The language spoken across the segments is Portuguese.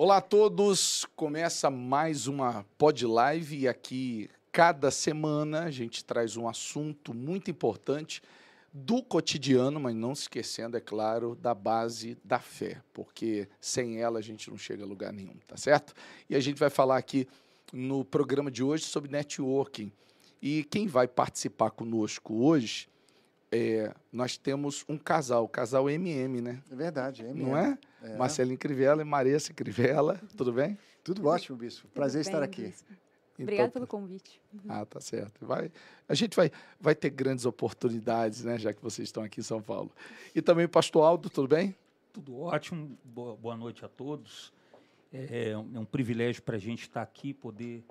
Olá a todos, começa mais uma Pod Live e aqui cada semana a gente traz um assunto muito importante do cotidiano, mas não se esquecendo, é claro, da base da fé, porque sem ela a gente não chega a lugar nenhum, tá certo? E a gente vai falar aqui no programa de hoje sobre networking. E quem vai participar conosco hoje é, nós temos um casal, o casal MM, né? É verdade, MM. Não é? é. Marcelinho Crivella e Maressa Crivella. Tudo bem? Tudo ótimo, Bispo. Tudo Prazer bem, estar aqui. Bispo. Então, Obrigado pelo convite. Ah, tá certo. Vai, a gente vai, vai ter grandes oportunidades, né, já que vocês estão aqui em São Paulo. E também o pastor Aldo, tudo bem? Tudo ótimo. Boa, boa noite a todos. É, é um privilégio para a gente estar aqui, poder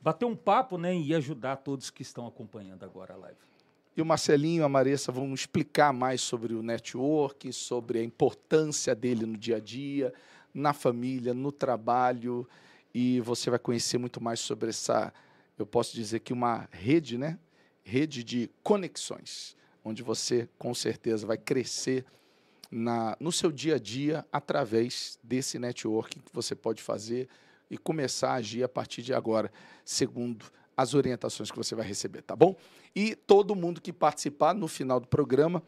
bater um papo né, e ajudar todos que estão acompanhando agora a live. E o Marcelinho e a Maressa vão explicar mais sobre o network, sobre a importância dele no dia a dia, na família, no trabalho. E você vai conhecer muito mais sobre essa, eu posso dizer que uma rede, né? Rede de conexões, onde você com certeza vai crescer na, no seu dia a dia através desse networking que você pode fazer e começar a agir a partir de agora, segundo as orientações que você vai receber, tá bom? E todo mundo que participar no final do programa,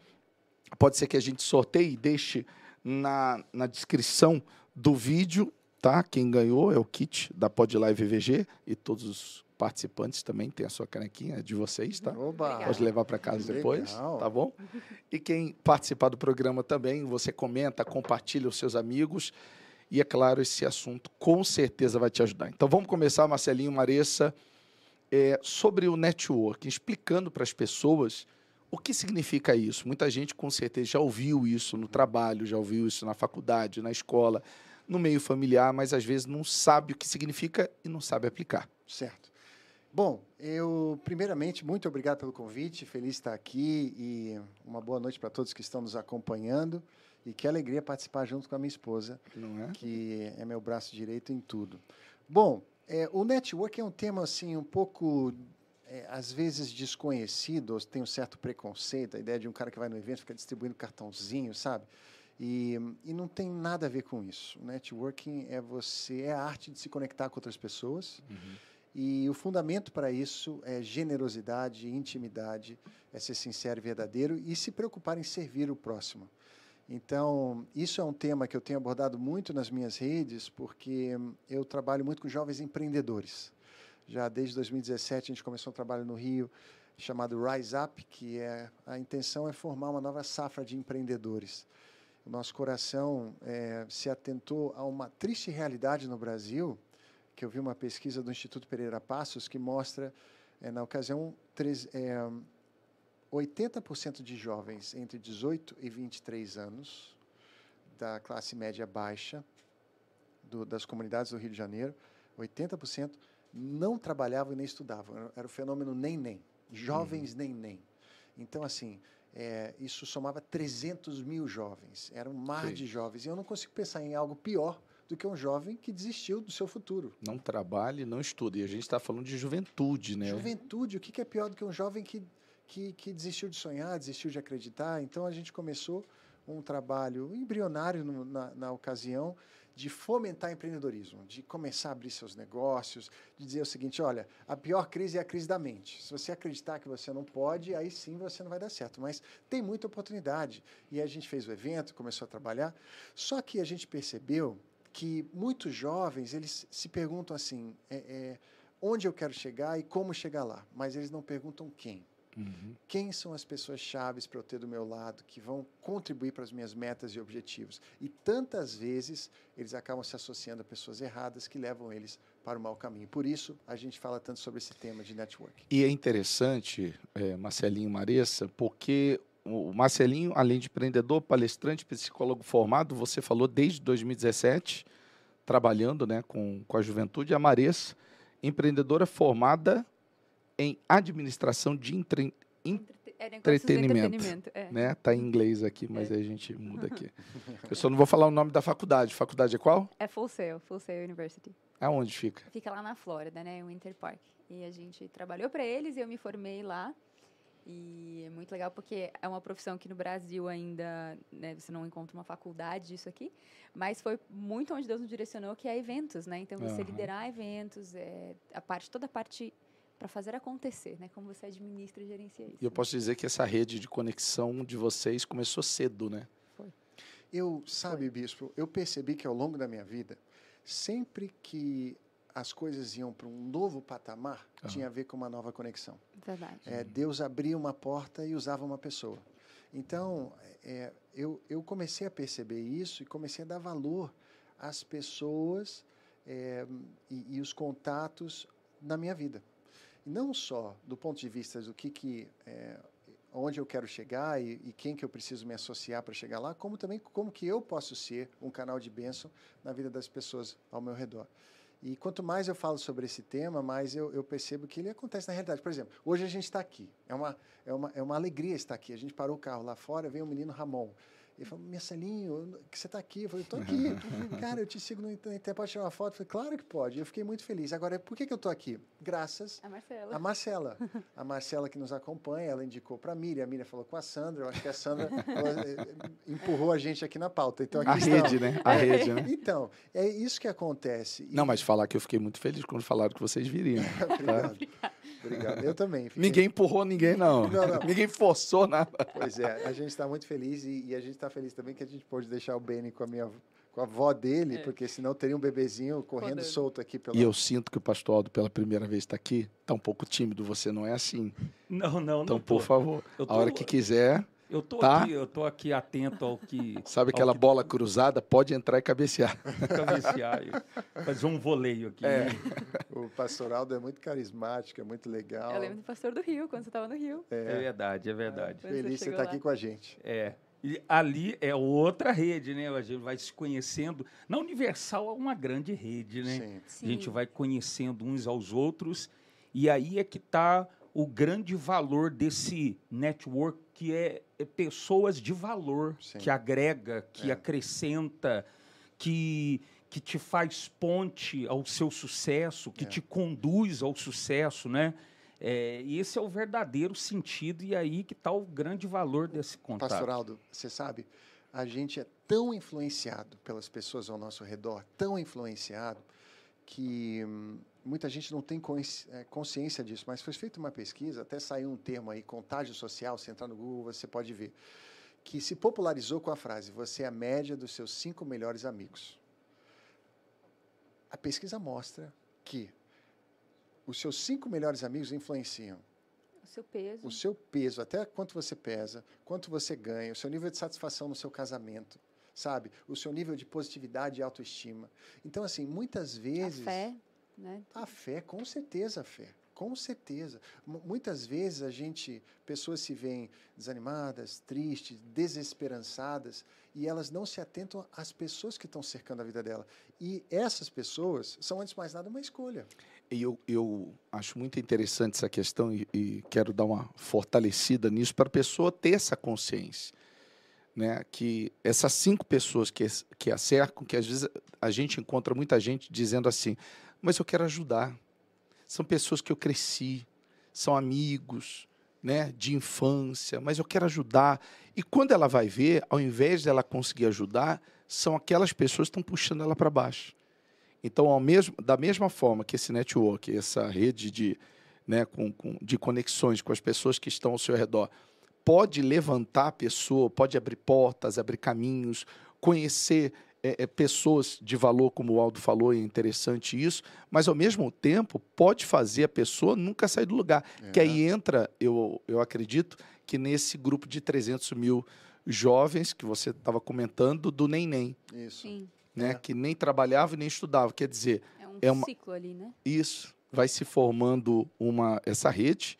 pode ser que a gente sorteie e deixe na, na descrição do vídeo, tá? Quem ganhou é o kit da Podlive VG e todos os participantes também têm a sua canequinha de vocês, tá? Oba. Pode levar para casa depois, Legal. tá bom? E quem participar do programa também, você comenta, compartilha os seus amigos. E é claro, esse assunto com certeza vai te ajudar. Então vamos começar, Marcelinho, Maressa é, sobre o networking, explicando para as pessoas o que significa isso. Muita gente, com certeza, já ouviu isso no trabalho, já ouviu isso na faculdade, na escola, no meio familiar, mas às vezes não sabe o que significa e não sabe aplicar. Certo. Bom, eu, primeiramente, muito obrigado pelo convite, feliz estar aqui e uma boa noite para todos que estão nos acompanhando. E que alegria participar junto com a minha esposa, é? que é meu braço direito em tudo. Bom, é, o network é um tema assim um pouco é, às vezes desconhecido, tem um certo preconceito, a ideia de um cara que vai no evento fica distribuindo cartãozinho, sabe? E, e não tem nada a ver com isso. O networking é você é a arte de se conectar com outras pessoas. Uhum. E o fundamento para isso é generosidade, intimidade, é ser sincero e verdadeiro e se preocupar em servir o próximo. Então, isso é um tema que eu tenho abordado muito nas minhas redes, porque eu trabalho muito com jovens empreendedores. Já desde 2017 a gente começou um trabalho no Rio chamado Rise Up, que é a intenção é formar uma nova safra de empreendedores. O nosso coração é, se atentou a uma triste realidade no Brasil, que eu vi uma pesquisa do Instituto Pereira Passos que mostra, é, na ocasião, é, 80% de jovens entre 18 e 23 anos, da classe média baixa, do, das comunidades do Rio de Janeiro, 80% não trabalhavam e nem estudavam. Era o fenômeno nem-nem. Jovens uhum. nem-nem. Então, assim, é, isso somava 300 mil jovens. Era um mar Sim. de jovens. E eu não consigo pensar em algo pior do que um jovem que desistiu do seu futuro. Não trabalhe, não estude. E a gente está falando de juventude, né? Juventude. O que é pior do que um jovem que que, que desistiu de sonhar, desistiu de acreditar. Então a gente começou um trabalho embrionário no, na, na ocasião de fomentar empreendedorismo, de começar a abrir seus negócios, de dizer o seguinte: olha, a pior crise é a crise da mente. Se você acreditar que você não pode, aí sim você não vai dar certo. Mas tem muita oportunidade. E a gente fez o evento, começou a trabalhar. Só que a gente percebeu que muitos jovens eles se perguntam assim: é, é, onde eu quero chegar e como chegar lá, mas eles não perguntam quem. Uhum. Quem são as pessoas chaves para eu ter do meu lado que vão contribuir para as minhas metas e objetivos? E tantas vezes eles acabam se associando a pessoas erradas que levam eles para o mau caminho. Por isso a gente fala tanto sobre esse tema de network. E é interessante, é, Marcelinho Maressa, porque o Marcelinho, além de empreendedor, palestrante, psicólogo formado, você falou desde 2017, trabalhando né, com, com a juventude, a Maressa, empreendedora formada em administração de entre, é, entretenimento. entretenimento é. né? Tá em inglês aqui, mas é. aí a gente muda aqui. Eu só não vou falar o nome da faculdade. Faculdade é qual? É Full Sail, Full Sail University. Aonde fica? Fica lá na Flórida, né? Winter Park. E a gente trabalhou para eles e eu me formei lá. E é muito legal porque é uma profissão que no Brasil ainda né, você não encontra uma faculdade disso aqui, mas foi muito onde Deus nos direcionou, que é eventos, né? Então você Aham. liderar eventos, é, a parte, toda a parte para fazer acontecer, né? Como você administra e gerencia isso. E eu posso dizer que essa rede de conexão de vocês começou cedo, né? Eu, sabe, bispo, eu percebi que ao longo da minha vida, sempre que as coisas iam para um novo patamar, Aham. tinha a ver com uma nova conexão. Verdade. É, Deus abria uma porta e usava uma pessoa. Então, é, eu, eu comecei a perceber isso e comecei a dar valor às pessoas é, e, e os contatos na minha vida. Não só do ponto de vista do que, que é, onde eu quero chegar e, e quem que eu preciso me associar para chegar lá, como também como que eu posso ser um canal de bênção na vida das pessoas ao meu redor. E quanto mais eu falo sobre esse tema, mais eu, eu percebo que ele acontece na realidade. Por exemplo, hoje a gente está aqui. É uma, é, uma, é uma alegria estar aqui. A gente parou o carro lá fora, veio o menino Ramon. Ele falou, Marcelinho, que você está aqui? Eu falei, estou aqui. Cara, eu te sigo no internet, pode tirar uma foto? Eu falei, claro que pode. Eu fiquei muito feliz. Agora, por que, que eu estou aqui? Graças A Marcela. a Marcela. A Marcela que nos acompanha, ela indicou para a Miriam, a Miriam falou com a Sandra, eu acho que a Sandra ela, eh, empurrou a gente aqui na pauta. Então, aqui A rede, né? A rede, né? Então, é isso que acontece. E- Não, mas falar que eu fiquei muito feliz quando falaram que vocês viriam. Obrigado. Obrigado. Eu também. fiquei- Ninguém empurrou ninguém, não. Não, não. Ninguém forçou nada. Pois é, a gente está muito feliz e, e a gente está feliz também que a gente pôde deixar o Benny com a minha com a avó dele, É. porque senão teria um bebezinho correndo Rodando. solto aqui pela E eu sinto que o pastor Aldo, pela primeira vez, está aqui. Está um pouco tímido. Você não é assim. Não, não, Então, não. por tô. favor, a hora que quiser, Eu tô Tá? aqui, eu tô aqui atento ao que sabe ao aquela que bola cruzada, pode entrar e cabecear. cabecear, fazer um voleio aqui. É. né? O pastoraldo é muito carismático, é muito legal. Eu lembro do pastor do Rio, quando você estava no Rio. É verdade, é verdade. Você Feliz de você estar lá. aqui com a gente. É. E ali é outra rede, né? A gente vai se conhecendo. Na Universal é uma grande rede, né? Sim. A gente Sim. vai conhecendo uns aos outros. E aí é que está o grande valor desse network, que é, é pessoas de valor, Sim. que agrega, que É. acrescenta, que, que te faz ponte ao seu sucesso, que É. te conduz ao sucesso, né? É, e esse é o verdadeiro sentido, e aí que está o grande valor desse contato. Pastoraldo, você sabe, a gente é tão influenciado pelas pessoas ao nosso redor, tão influenciado, que hum, muita gente não tem eh, consciência disso, mas foi feita uma pesquisa, até saiu um termo aí, contágio social, você entrar no Google, você pode ver, que se popularizou com a frase, você é a média dos seus cinco melhores amigos. A pesquisa mostra que os seus cinco melhores amigos influenciam O seu peso. o seu peso, até quanto você pesa, quanto você ganha, o seu nível de satisfação no seu casamento, sabe? O seu nível de positividade e autoestima. Então, assim, muitas A vezes. fé, né? A fé, com certeza, a fé. Com certeza. M- muitas vezes a gente, pessoas se veem desanimadas, tristes, desesperançadas, e elas não se atentam às pessoas que estão cercando a vida dela. E essas pessoas são, antes de mais nada, uma escolha. E eu, eu acho muito interessante essa questão e, e quero dar uma fortalecida nisso para a pessoa ter essa consciência. Né? Que essas cinco pessoas que, que a cercam, que às vezes a gente encontra muita gente dizendo assim, mas eu quero ajudar. São pessoas que eu cresci, são amigos né, de infância, mas eu quero ajudar. E quando ela vai ver, ao invés dela conseguir ajudar, são aquelas pessoas que estão puxando ela para baixo. Então, mesmo, da mesma forma que esse network, essa rede de, né, com, com- de conexões com as pessoas que estão ao seu redor, pode levantar a pessoa, pode abrir portas, abrir caminhos, conhecer é, é, pessoas de valor, como o Aldo falou, é interessante isso, mas ao mesmo tempo pode fazer a pessoa nunca sair do lugar. Que aí entra, eu, eu acredito, que nesse grupo de 300 mil jovens que você estava comentando, do Nem Isso. Sim. né, É. que nem trabalhava e nem estudava. Quer dizer, É um É uma- ciclo ali, né? isso vai se formando uma essa rede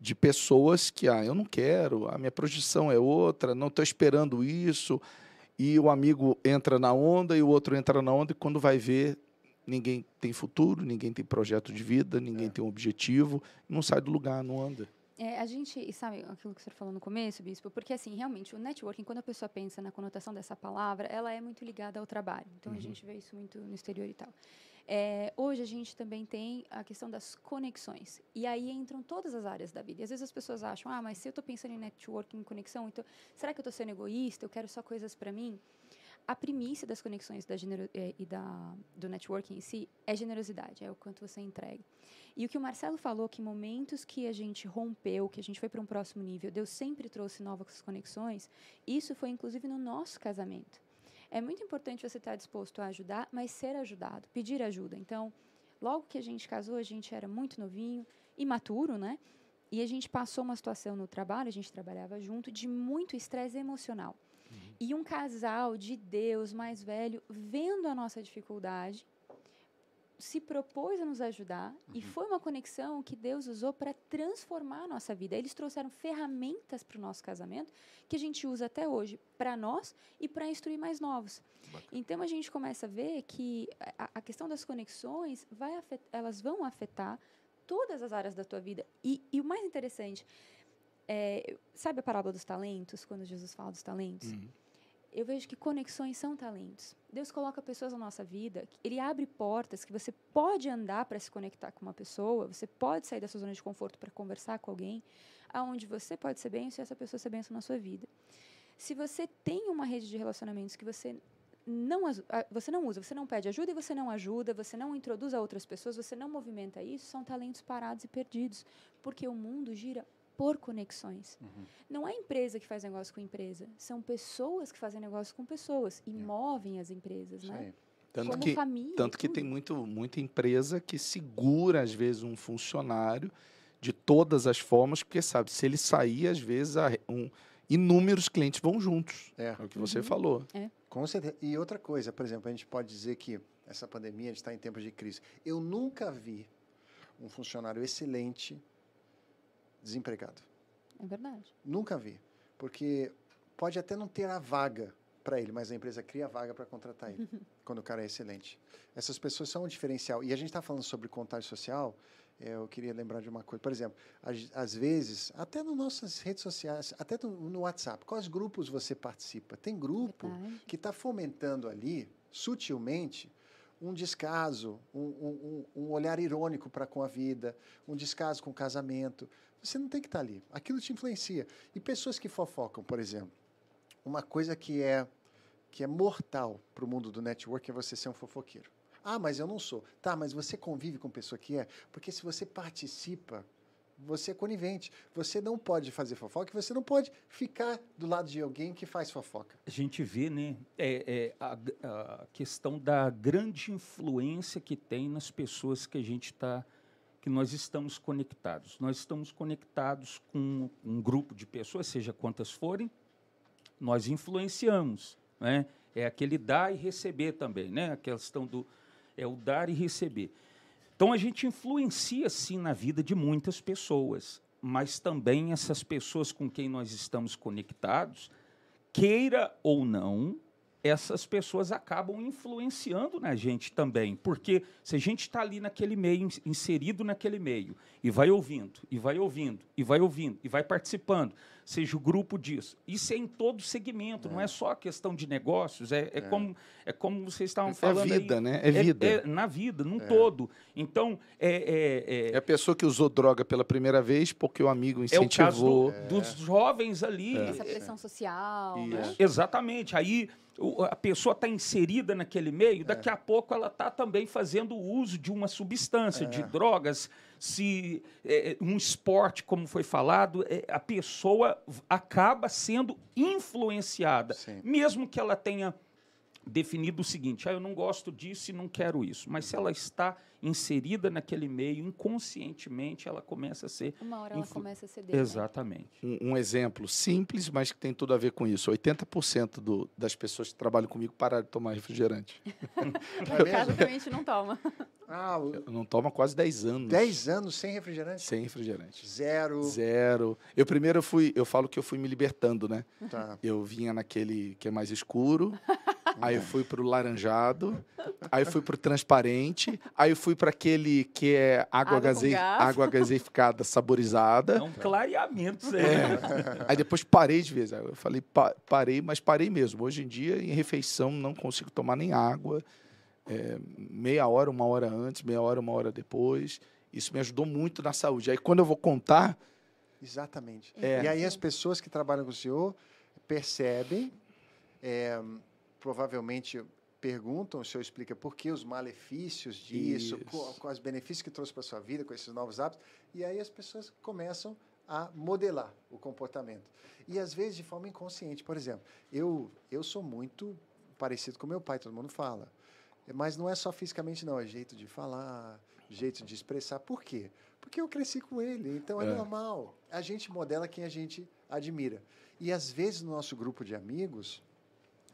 de pessoas que ah, eu não quero, a minha projeção é outra, não estou esperando isso, e o amigo entra na onda e o outro entra na onda e quando vai ver ninguém tem futuro, ninguém tem projeto de vida, ninguém É. tem um objetivo, não sai do lugar, não anda. É, a gente, sabe aquilo que você falou no começo, Bispo? Porque, assim, realmente, o networking, quando a pessoa pensa na conotação dessa palavra, ela é muito ligada ao trabalho. Então, a gente vê isso muito no exterior e tal. É, hoje a gente também tem a questão das conexões. E aí entram todas as áreas da vida. E às vezes as pessoas acham, ah, mas se eu estou pensando em networking, em conexão, então será que eu estou sendo egoísta? Eu quero só coisas para mim? A primícia das conexões da eh, e da, do networking em si é generosidade, é o quanto você entrega. E o que o Marcelo falou, que momentos que a gente rompeu, que a gente foi para um próximo nível, Deus sempre trouxe novas conexões, isso foi inclusive no nosso casamento. É muito importante você estar disposto a ajudar, mas ser ajudado, pedir ajuda. Então, logo que a gente casou, a gente era muito novinho, imaturo, né? E a gente passou uma situação no trabalho, a gente trabalhava junto, de muito estresse emocional. Uhum. E um casal de Deus mais velho, vendo a nossa dificuldade, se propôs a nos ajudar uhum. e foi uma conexão que Deus usou para transformar a nossa vida. Eles trouxeram ferramentas para o nosso casamento que a gente usa até hoje para nós e para instruir mais novos. Bacana. Então a gente começa a ver que a, a questão das conexões vai afetar, elas vão afetar todas as áreas da tua vida. E, e o mais interessante, é, sabe a parábola dos talentos, quando Jesus fala dos talentos? Uhum eu vejo que conexões são talentos. Deus coloca pessoas na nossa vida, ele abre portas que você pode andar para se conectar com uma pessoa, você pode sair da sua zona de conforto para conversar com alguém, aonde você pode ser bênção e essa pessoa ser bênção na sua vida. Se você tem uma rede de relacionamentos que você não, você não usa, você não pede ajuda e você não ajuda, você não introduz a outras pessoas, você não movimenta isso, são talentos parados e perdidos, porque o mundo gira por conexões. Uhum. Não é a empresa que faz negócio com empresa, são pessoas que fazem negócio com pessoas e é. movem as empresas, né? Tanto Como que, família, tanto que tem muito, muita empresa que segura, às vezes, um funcionário de todas as formas, porque sabe, se ele sair, às vezes, um, inúmeros clientes vão juntos. É, é o que você uhum. falou. É. Com certeza. E outra coisa, por exemplo, a gente pode dizer que essa pandemia, a está em tempos de crise. Eu nunca vi um funcionário excelente desempregado. É verdade. Nunca vi. Porque pode até não ter a vaga para ele, mas a empresa cria a vaga para contratar ele, quando o cara é excelente. Essas pessoas são um diferencial. E a gente está falando sobre contágio social, é, eu queria lembrar de uma coisa. Por exemplo, às, vezes, até nas nossas redes sociais, até no, no, WhatsApp, quais grupos você participa? Tem grupo Verdade. que está fomentando ali, sutilmente, um descaso, um, um, um olhar irônico para com a vida, um descaso com o casamento. Você não tem que estar ali. Aquilo te influencia. E pessoas que fofocam, por exemplo, uma coisa que é que é mortal para o mundo do network é você ser um fofoqueiro. Ah, mas eu não sou. Tá, mas você convive com pessoa que é? Porque se você participa você é conivente. Você não pode fazer fofoca, você não pode ficar do lado de alguém que faz fofoca. A gente vê, né, é, é a, a, questão da grande influência que tem nas pessoas que a gente está, que nós estamos conectados. Nós estamos conectados com um grupo de pessoas, seja quantas forem, nós influenciamos, né? É aquele dar e receber também, né? A questão do é o dar e receber. Então a gente influencia sim na vida de muitas pessoas, mas também essas pessoas com quem nós estamos conectados, queira ou não, essas pessoas acabam influenciando na gente também. Porque se a gente está ali naquele meio, inserido naquele meio, e vai ouvindo, e vai ouvindo, e vai ouvindo, e vai participando, seja o grupo disso. Isso é em todo segmento, é. não é só a questão de negócios, é, é, é. Como, é como vocês estavam é falando. É vida, aí, né? É vida. É, na vida, num todo. Então, é, é. a pessoa que usou droga pela primeira vez porque o amigo incentivou. É o caso do, dos jovens ali. Essa pressão social. Né? Exatamente. Aí a pessoa está inserida naquele meio, daqui é. a pouco ela está também fazendo uso de uma substância, é. de drogas, se é, um esporte, como foi falado, é, a pessoa acaba sendo influenciada, Sim. mesmo que ela tenha definido o seguinte: ah, eu não gosto disso e não quero isso. Mas se ela está inserida naquele meio, inconscientemente ela começa a ser. Uma hora ela começa a ceder. Né? Exatamente. Né? Um, um, exemplo simples, mas que tem tudo a ver com isso: 80% do, das pessoas que trabalham comigo pararam de tomar refrigerante. no caso, a gente não toma. Ah, eu não tomo há quase 10 anos. 10 anos sem refrigerante? Sem refrigerante. Zero. Zero. Eu primeiro fui, eu falo que eu fui me libertando, né? Tá. Eu vinha naquele que é mais escuro, aí eu fui pro laranjado, aí eu fui pro transparente, aí eu fui para aquele que é água, água, gaze... água gaseificada saborizada. É um clareamento, é. Aí depois parei de vez. Eu falei, pa parei, mas parei mesmo. Hoje em dia, em refeição, não consigo tomar nem água. é, meia hora, uma hora antes, meia hora, uma hora depois. Isso me ajudou muito na saúde. Aí quando eu vou contar. Exatamente. É. E aí as pessoas que trabalham com o senhor percebem, é, provavelmente perguntam, o senhor explica por que os malefícios disso, Isso. quais os benefícios que trouxe para a sua vida com esses novos hábitos, e aí as pessoas começam a modelar o comportamento. E às vezes de forma inconsciente. Por exemplo, eu, eu sou muito parecido com meu pai, todo mundo fala. Mas não é só fisicamente, não, é jeito de falar, jeito de expressar. Por quê? Porque eu cresci com ele, então é, É. normal. A gente modela quem a gente admira. E às vezes no nosso grupo de amigos,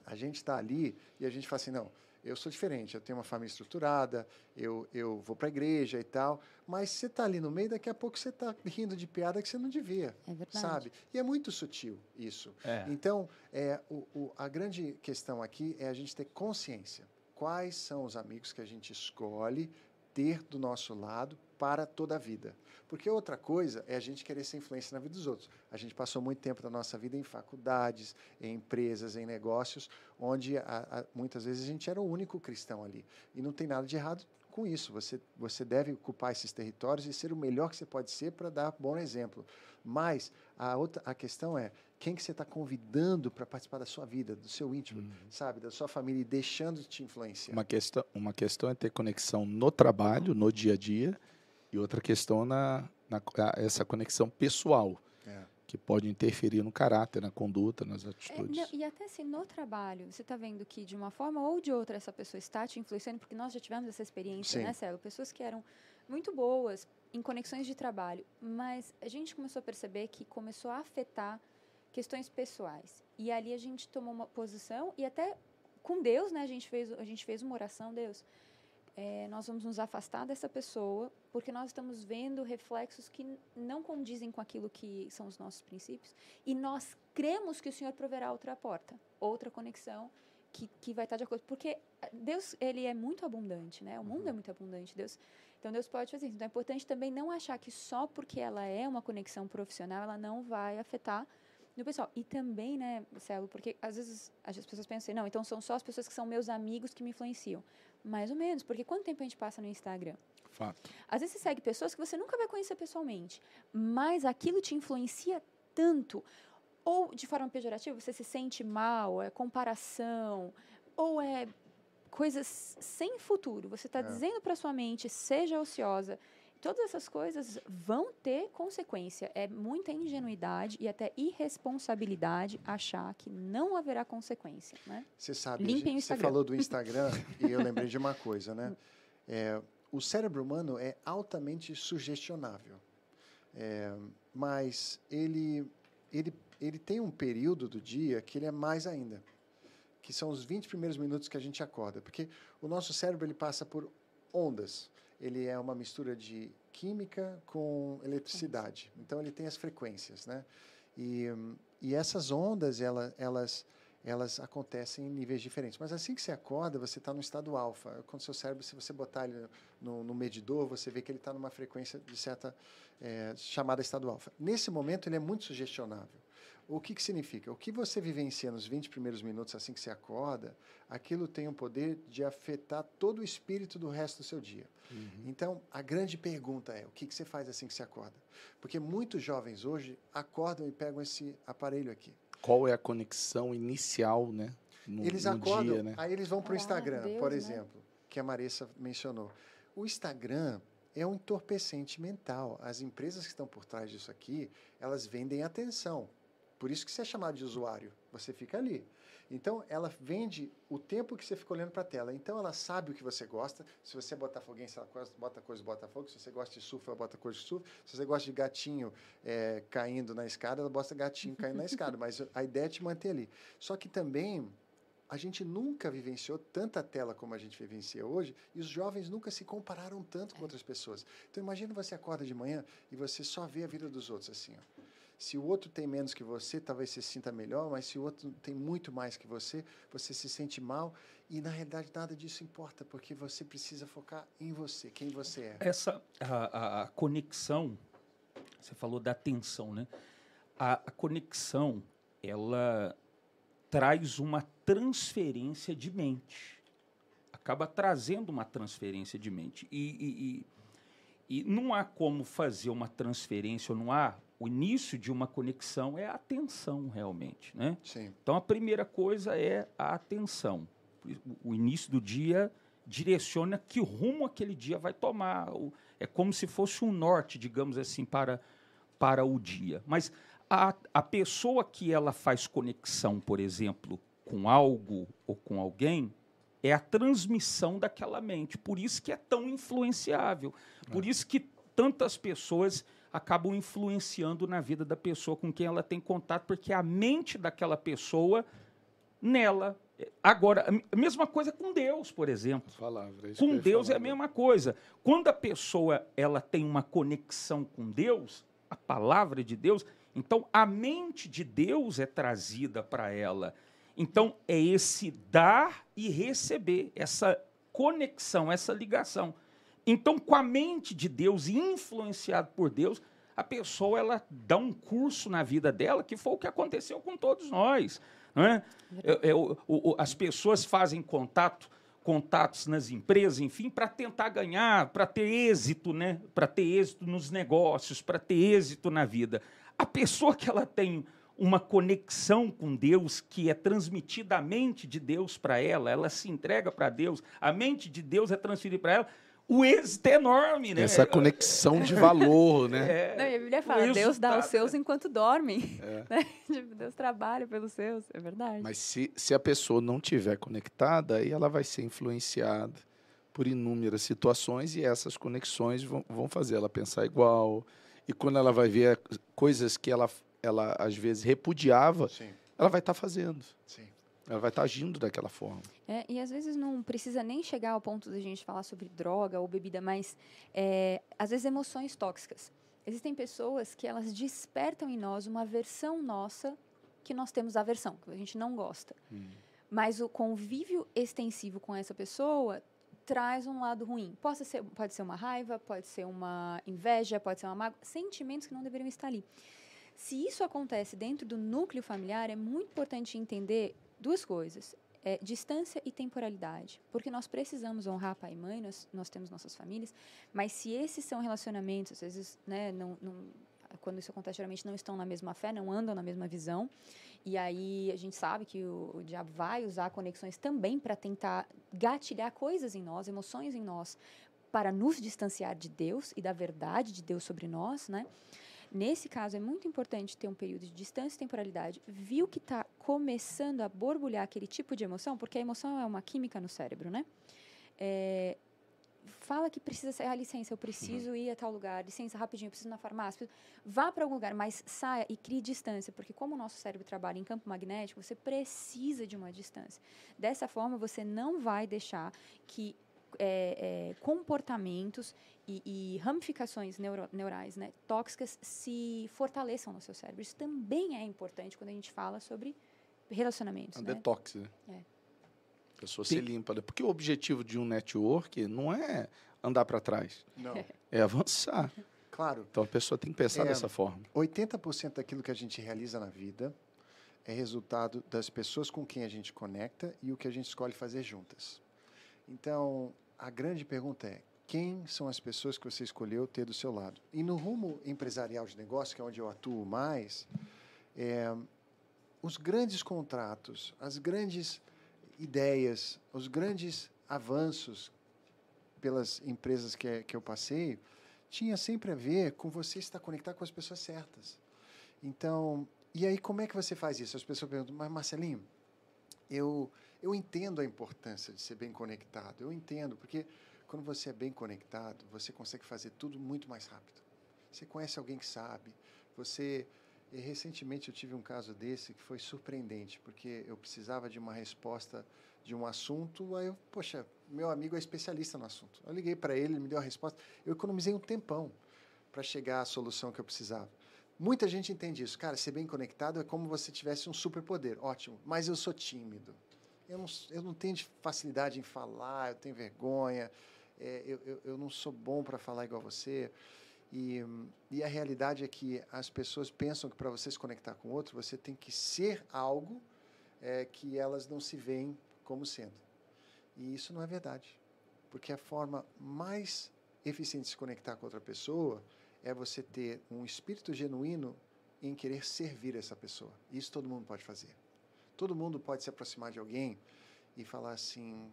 a gente está ali e a gente fala assim, não, eu sou diferente, eu tenho uma família estruturada, eu, eu vou para a igreja e tal, mas você está ali no meio, daqui a pouco você está rindo de piada que você não devia, É verdade. sabe? E é muito sutil isso. É. Então, é, o, o- a grande questão aqui é a gente ter consciência. Quais são os amigos que a gente escolhe ter do nosso lado para toda a vida? Porque outra coisa é a gente querer ser influência na vida dos outros. A gente passou muito tempo da nossa vida em faculdades, em empresas, em negócios, onde a- a- muitas vezes a gente era o único cristão ali. E não tem nada de errado com isso. Você, você deve ocupar esses territórios e ser o melhor que você pode ser para dar bom exemplo. Mas a, outra, a questão é quem que você está convidando para participar da sua vida, do seu íntimo, sabe, da sua família e deixando de te influenciar. Uma questão, uma questão é ter conexão no trabalho, no dia a dia, e outra questão na, na essa conexão pessoal, É. que pode interferir no caráter, na conduta, nas É, atitudes. não, e até se no trabalho você está vendo que de uma forma ou de outra essa pessoa está te influenciando, porque nós já tivemos essa experiência, Sim. né, Celo? Pessoas que eram muito boas em conexões de trabalho, mas a gente começou a perceber que começou a afetar questões pessoais. E ali a gente tomou uma posição e até com Deus, né, a gente fez, a gente fez uma oração, Deus, é, nós vamos nos afastar dessa pessoa porque nós estamos vendo reflexos que não condizem com aquilo que são os nossos princípios e nós cremos que o Senhor proverá outra porta, outra conexão que, que vai estar de acordo. Porque Deus, ele é muito abundante, né? O mundo é muito abundante. Deus, então, Deus pode fazer isso. Então, é importante também não achar que só porque ela é uma conexão profissional, ela não vai afetar no pessoal. E também, né, Celo, porque às vezes as pessoas pensam assim, não, então são só as pessoas que são meus amigos que me influenciam. Mais ou menos, porque quanto tempo a gente passa no Instagram? Fato. Às vezes você segue pessoas que você nunca vai conhecer pessoalmente, mas aquilo te influencia tanto, ou de forma pejorativa, você se sente mal, é comparação, ou é coisas sem futuro. Você está É. dizendo para sua mente, seja ociosa. Todas essas coisas vão ter consequência. É muita ingenuidade e até irresponsabilidade achar que não haverá consequência, né? Você sabe, Limpem você falou do Instagram e eu lembrei de uma coisa, né? É, o cérebro humano é altamente sugestionável, É, mas ele, ele, ele tem um período do dia que ele é mais ainda, que são os 20 primeiros minutos que a gente acorda, porque o nosso cérebro ele passa por ondas. Ele é uma mistura de química com eletricidade. Então ele tem as frequências, né? E, e essas ondas ela, elas elas acontecem em níveis diferentes. Mas assim que você acorda, você está no estado alfa. Quando seu cérebro, se você botar ele no, no medidor, você vê que ele está numa frequência de certa eh, chamada estado alfa. Nesse momento, ele é muito sugestionável. O que, que significa? O que você vivencia nos 20 primeiros minutos assim que você acorda, aquilo tem o poder de afetar todo o espírito do resto do seu dia. Então, a grande pergunta é: o que, que você faz assim que você acorda? Porque muitos jovens hoje acordam e pegam esse aparelho aqui. Qual é a conexão inicial, né? No, Eles no acordam, dia, né? aí eles vão para o Ah, Instagram, Deus, por né? exemplo, que a Marissa mencionou. O Instagram é um entorpecente mental. As empresas que estão por trás disso aqui, elas vendem atenção. Por isso que você é chamado de usuário. Você fica ali. Então, ela vende o tempo que você fica olhando para a tela. Então, ela sabe o que você gosta. Se você bota foguense, ela bota coisa do Botafogo. Se você gosta de surf, ela bota coisa de surf. Se você gosta de gatinho eh, caindo na escada, ela bota gatinho caindo na escada. Mas a ideia é te manter ali. Só que também a gente nunca vivenciou tanta tela como a gente vivencia hoje e os jovens nunca se compararam tanto com outras pessoas. Então imagina você acorda de manhã e você só vê a vida dos outros assim. Ó. Se o outro tem menos que você, talvez você se sinta melhor, mas se o outro tem muito mais que você, você se sente mal e na realidade nada disso importa, porque você precisa focar em você, quem você é. Essa a, a- conexão, você falou da atenção, né? A, a conexão, ela traz uma transferência de mente. Acaba trazendo uma transferência de mente. E, e, e, e não há como fazer uma transferência, não há. O início de uma conexão é a atenção, realmente. Né? Sim. Então, a primeira coisa é a atenção. O início do dia direciona que rumo aquele dia vai tomar. É como se fosse um norte, digamos assim, para, para o dia. Mas a, a pessoa que ela faz conexão, por exemplo, com algo ou com alguém, é a transmissão daquela mente. Por isso que é tão influenciável. Por é. isso que tantas pessoas acabam influenciando na vida da pessoa com quem ela tem contato, porque a mente daquela pessoa nela. Agora, a mesma coisa com Deus, por exemplo. Palavra, com Deus é a mesma coisa. Quando a pessoa ela tem uma conexão com Deus, a palavra de Deus, então a mente de Deus é trazida para ela. Então, é esse dar e receber, essa conexão, essa ligação. Então, com a mente de Deus, influenciado por Deus, a pessoa ela dá um curso na vida dela, que foi o que aconteceu com todos nós. É? é, é o, o, as pessoas fazem contato, contatos nas empresas, enfim, para tentar ganhar, para ter êxito, né? para ter êxito nos negócios, para ter êxito na vida. A pessoa que ela tem uma conexão com Deus que é transmitida à mente de Deus para ela, ela se entrega para Deus, a mente de Deus é transferida para ela, o êxito é enorme, né? Essa conexão de valor, né? É, Não, a Bíblia fala, Deus dá os seus enquanto dormem. É. Né? Tipo, Deus trabalha pelos seus, é verdade. Mas se, se a pessoa não tiver conectada, aí ela vai ser influenciada por inúmeras situações e essas conexões vão, vão fazer ela pensar igual. E quando ela vai ver coisas que ela ela às vezes repudiava, Sim. ela vai estar tá fazendo. Sim. Ela vai estar tá agindo daquela forma. É, e às vezes não precisa nem chegar ao ponto de a gente falar sobre droga ou bebida, mas é, às vezes emoções tóxicas. Existem pessoas que elas despertam em nós uma versão nossa que nós temos aversão, que a gente não gosta. Hum. Mas o convívio extensivo com essa pessoa traz um lado ruim. Pode ser, pode ser uma raiva, pode ser uma inveja, pode ser uma mágoa, sentimentos que não deveriam estar ali. Se isso acontece dentro do núcleo familiar, é muito importante entender duas coisas. É, distância e temporalidade. Porque nós precisamos honrar pai e mãe, nós, nós temos nossas famílias, mas se esses são relacionamentos, às vezes, né, não, não, quando isso acontece, geralmente não estão na mesma fé, não andam na mesma visão, e aí a gente sabe que o, o diabo vai usar conexões também para tentar gatilhar coisas em nós, emoções em nós, para nos distanciar de Deus e da verdade de Deus sobre nós, né? Nesse caso, é muito importante ter um período de distância e temporalidade. Viu que está começando a borbulhar aquele tipo de emoção, porque a emoção é uma química no cérebro, né? É, fala que precisa sair, ah, licença, eu preciso uhum. ir a tal lugar, licença, rapidinho, eu preciso ir na farmácia. Vá para algum lugar, mas saia e crie distância, porque como o nosso cérebro trabalha em campo magnético, você precisa de uma distância. Dessa forma, você não vai deixar que é, é, comportamentos e, e ramificações neuro, neurais né, tóxicas se fortaleçam no seu cérebro. Isso também é importante quando a gente fala sobre relacionamentos. É um né? detox, né? É. A pessoa Sim. se limpa. Porque o objetivo de um network não é andar para trás. Não. É avançar. Claro. Então a pessoa tem que pensar é, dessa forma. 80% daquilo que a gente realiza na vida é resultado das pessoas com quem a gente conecta e o que a gente escolhe fazer juntas. Então, a grande pergunta é: quem são as pessoas que você escolheu ter do seu lado? E no rumo empresarial de negócio, que é onde eu atuo mais, é, os grandes contratos, as grandes ideias, os grandes avanços pelas empresas que, que eu passei, tinha sempre a ver com você estar conectado com as pessoas certas. Então, e aí como é que você faz isso? As pessoas perguntam, mas Marcelinho, eu eu entendo a importância de ser bem conectado. Eu entendo, porque quando você é bem conectado, você consegue fazer tudo muito mais rápido. Você conhece alguém que sabe. Você. E recentemente eu tive um caso desse que foi surpreendente, porque eu precisava de uma resposta de um assunto, aí eu, poxa, meu amigo é especialista no assunto. Eu liguei para ele, ele me deu a resposta. Eu economizei um tempão para chegar à solução que eu precisava. Muita gente entende isso. Cara, ser bem conectado é como você tivesse um superpoder. Ótimo, mas eu sou tímido eu não, eu não tenho facilidade em falar, eu tenho vergonha, é, eu, eu, eu, não sou bom para falar igual você. E, e a realidade é que as pessoas pensam que para você se conectar com outro, você tem que ser algo é, que elas não se veem como sendo. E isso não é verdade. Porque a forma mais eficiente de se conectar com outra pessoa é você ter um espírito genuíno em querer servir essa pessoa. Isso todo mundo pode fazer. Todo mundo pode se aproximar de alguém e falar assim,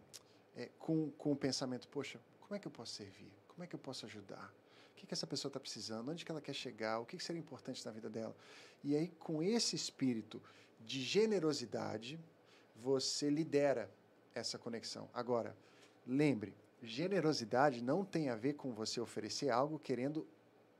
é, com, com o pensamento: poxa, como é que eu posso servir? Como é que eu posso ajudar? O que, que essa pessoa está precisando? Onde que ela quer chegar? O que, que seria importante na vida dela? E aí, com esse espírito de generosidade, você lidera essa conexão. Agora, lembre, generosidade não tem a ver com você oferecer algo querendo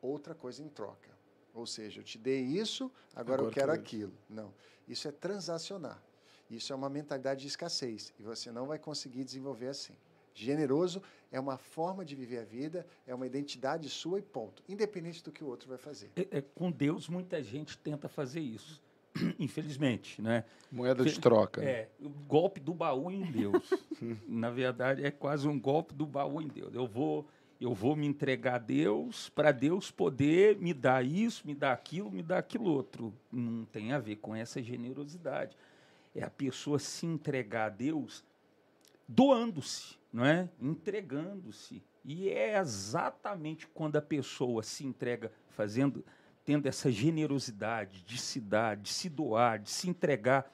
outra coisa em troca. Ou seja, eu te dei isso, agora, agora eu quero aquilo. Não. Isso é transacionar. Isso é uma mentalidade de escassez e você não vai conseguir desenvolver assim. Generoso é uma forma de viver a vida, é uma identidade sua e ponto, independente do que o outro vai fazer. É, é, com Deus, muita gente tenta fazer isso, infelizmente, né? Moeda de troca. Né? É, o golpe do baú em Deus. Na verdade, é quase um golpe do baú em Deus. Eu vou, eu vou me entregar a Deus para Deus poder me dar isso, me dar aquilo, me dar aquilo outro. Não tem a ver com essa generosidade. É a pessoa se entregar a Deus doando-se, não é? Entregando-se. E é exatamente quando a pessoa se entrega fazendo tendo essa generosidade de se dar, de se doar, de se entregar,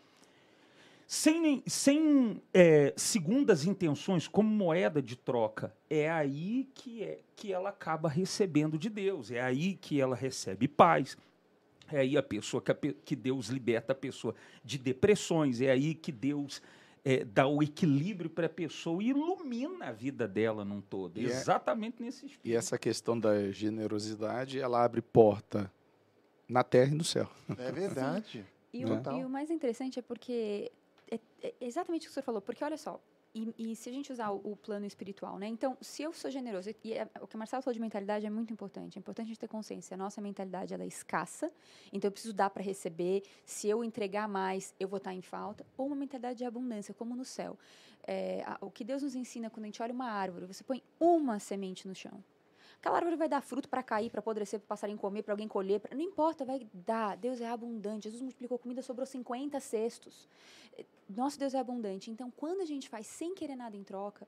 sem, sem é, segundas intenções, como moeda de troca, é aí que, é, que ela acaba recebendo de Deus, é aí que ela recebe paz, é aí a pessoa que, a, que Deus liberta a pessoa de depressões, é aí que Deus é, dá o equilíbrio para a pessoa e ilumina a vida dela num todo. E é exatamente é, nesse espírito. E essa questão da generosidade, ela abre porta na terra e no céu. É verdade. E, o, e o mais interessante é porque é, é exatamente o que o senhor falou, porque olha só, e, e, se a gente usar o, o, plano espiritual, né? Então, se eu sou generoso, e é, o que o Marcelo falou de mentalidade é muito importante. É importante a gente ter consciência. A nossa mentalidade ela é escassa, então eu preciso dar para receber. Se eu entregar mais, eu vou estar em falta. Ou uma mentalidade de abundância, como no céu. É, a, o que Deus nos ensina quando a gente olha uma árvore, você põe uma semente no chão. Aquela árvore vai dar fruto para cair, para apodrecer, para passarinho comer, para alguém colher. Pra... Não importa, vai dar. Deus é abundante. Jesus multiplicou comida, sobrou 50 cestos. Nosso Deus é abundante. Então, quando a gente faz sem querer nada em troca,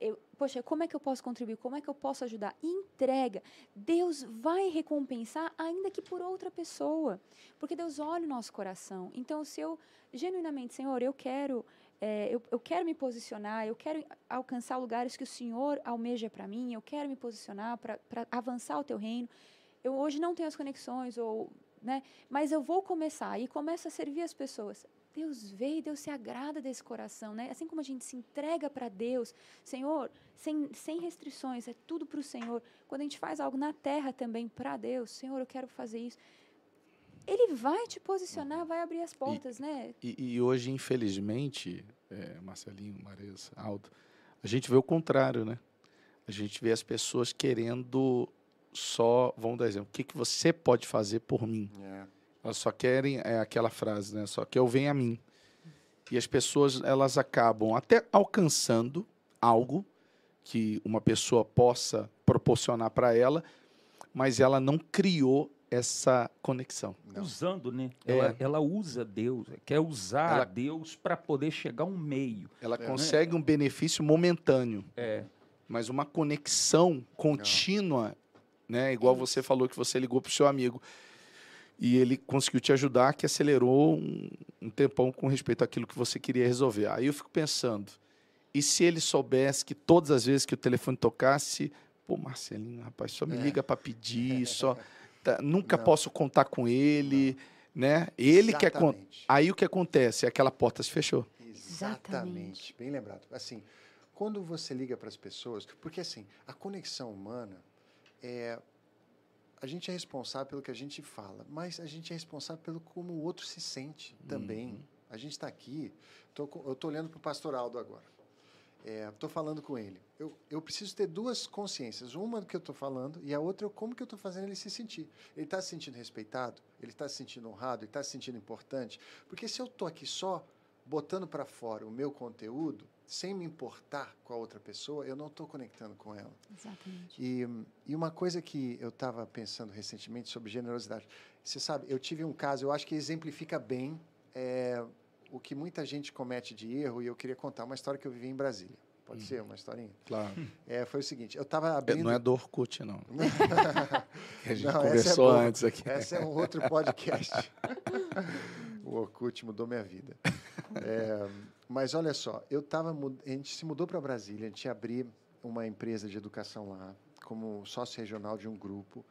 eu, poxa, como é que eu posso contribuir? Como é que eu posso ajudar? Entrega. Deus vai recompensar, ainda que por outra pessoa. Porque Deus olha o nosso coração. Então, se eu genuinamente, Senhor, eu quero é, eu, eu, quero me posicionar, eu quero alcançar lugares que o Senhor almeja para mim, eu quero me posicionar para avançar o teu reino. Eu hoje não tenho as conexões, ou, né, mas eu vou começar e começo a servir as pessoas. Deus vê e Deus se agrada desse coração, né? Assim como a gente se entrega para Deus, Senhor, sem, sem restrições, é tudo para o Senhor. Quando a gente faz algo na terra também para Deus, Senhor, eu quero fazer isso ele vai te posicionar, vai abrir as portas, e, né? E, e, hoje, infelizmente, é, Marcelinho, Marisa, Aldo, a gente vê o contrário, né? A gente vê as pessoas querendo só, vamos dar exemplo, o que, que você pode fazer por mim? É. Elas só querem, é aquela frase, né? Só que eu venho a mim. E as pessoas, elas acabam até alcançando algo que uma pessoa possa proporcionar para ela, mas ela não criou essa conexão. Não. Usando, né? É. Ela, ela, usa Deus, quer usar ela, Deus para poder chegar a um meio. Ela é, consegue né? um benefício momentâneo. É. Mas uma conexão contínua, Não. né? Igual você falou que você ligou para o seu amigo e ele conseguiu te ajudar, que acelerou um, um tempão com respeito àquilo que você queria resolver. Aí eu fico pensando, e se ele soubesse que todas as vezes que o telefone tocasse, pô, Marcelinho, rapaz, só me é. liga para pedir, só Tá, nunca não. posso contar com ele, não. né? Ele Exatamente. quer aí o que acontece? Aquela porta se fechou. Exatamente. Bem lembrado. Assim, quando você liga para as pessoas, porque assim, a conexão humana é a gente é responsável pelo que a gente fala, mas a gente é responsável pelo como o outro se sente também. Uhum. A gente está aqui, tô, eu estou olhando para o pastor Aldo agora estou é, falando com ele. Eu, eu preciso ter duas consciências. Uma do que eu estou falando e a outra é como que eu estou fazendo ele se sentir. Ele está se sentindo respeitado? Ele está se sentindo honrado? Ele está se sentindo importante? Porque se eu estou aqui só botando para fora o meu conteúdo, sem me importar com a outra pessoa, eu não estou conectando com ela. Exatamente. E, e uma coisa que eu estava pensando recentemente sobre generosidade. Você sabe, eu tive um caso, eu acho que exemplifica bem... É, o que muita gente comete de erro, e eu queria contar uma história que eu vivi em Brasília. Pode hum. ser uma historinha? Claro. É, foi o seguinte, eu estava abrindo... Não é do Orkut, não. a gente não, conversou é antes aqui. Esse é um outro podcast. o Orkut mudou minha vida. É, mas olha só, eu tava, a gente se mudou para Brasília, a gente ia abrir uma empresa de educação lá, como sócio regional de um grupo.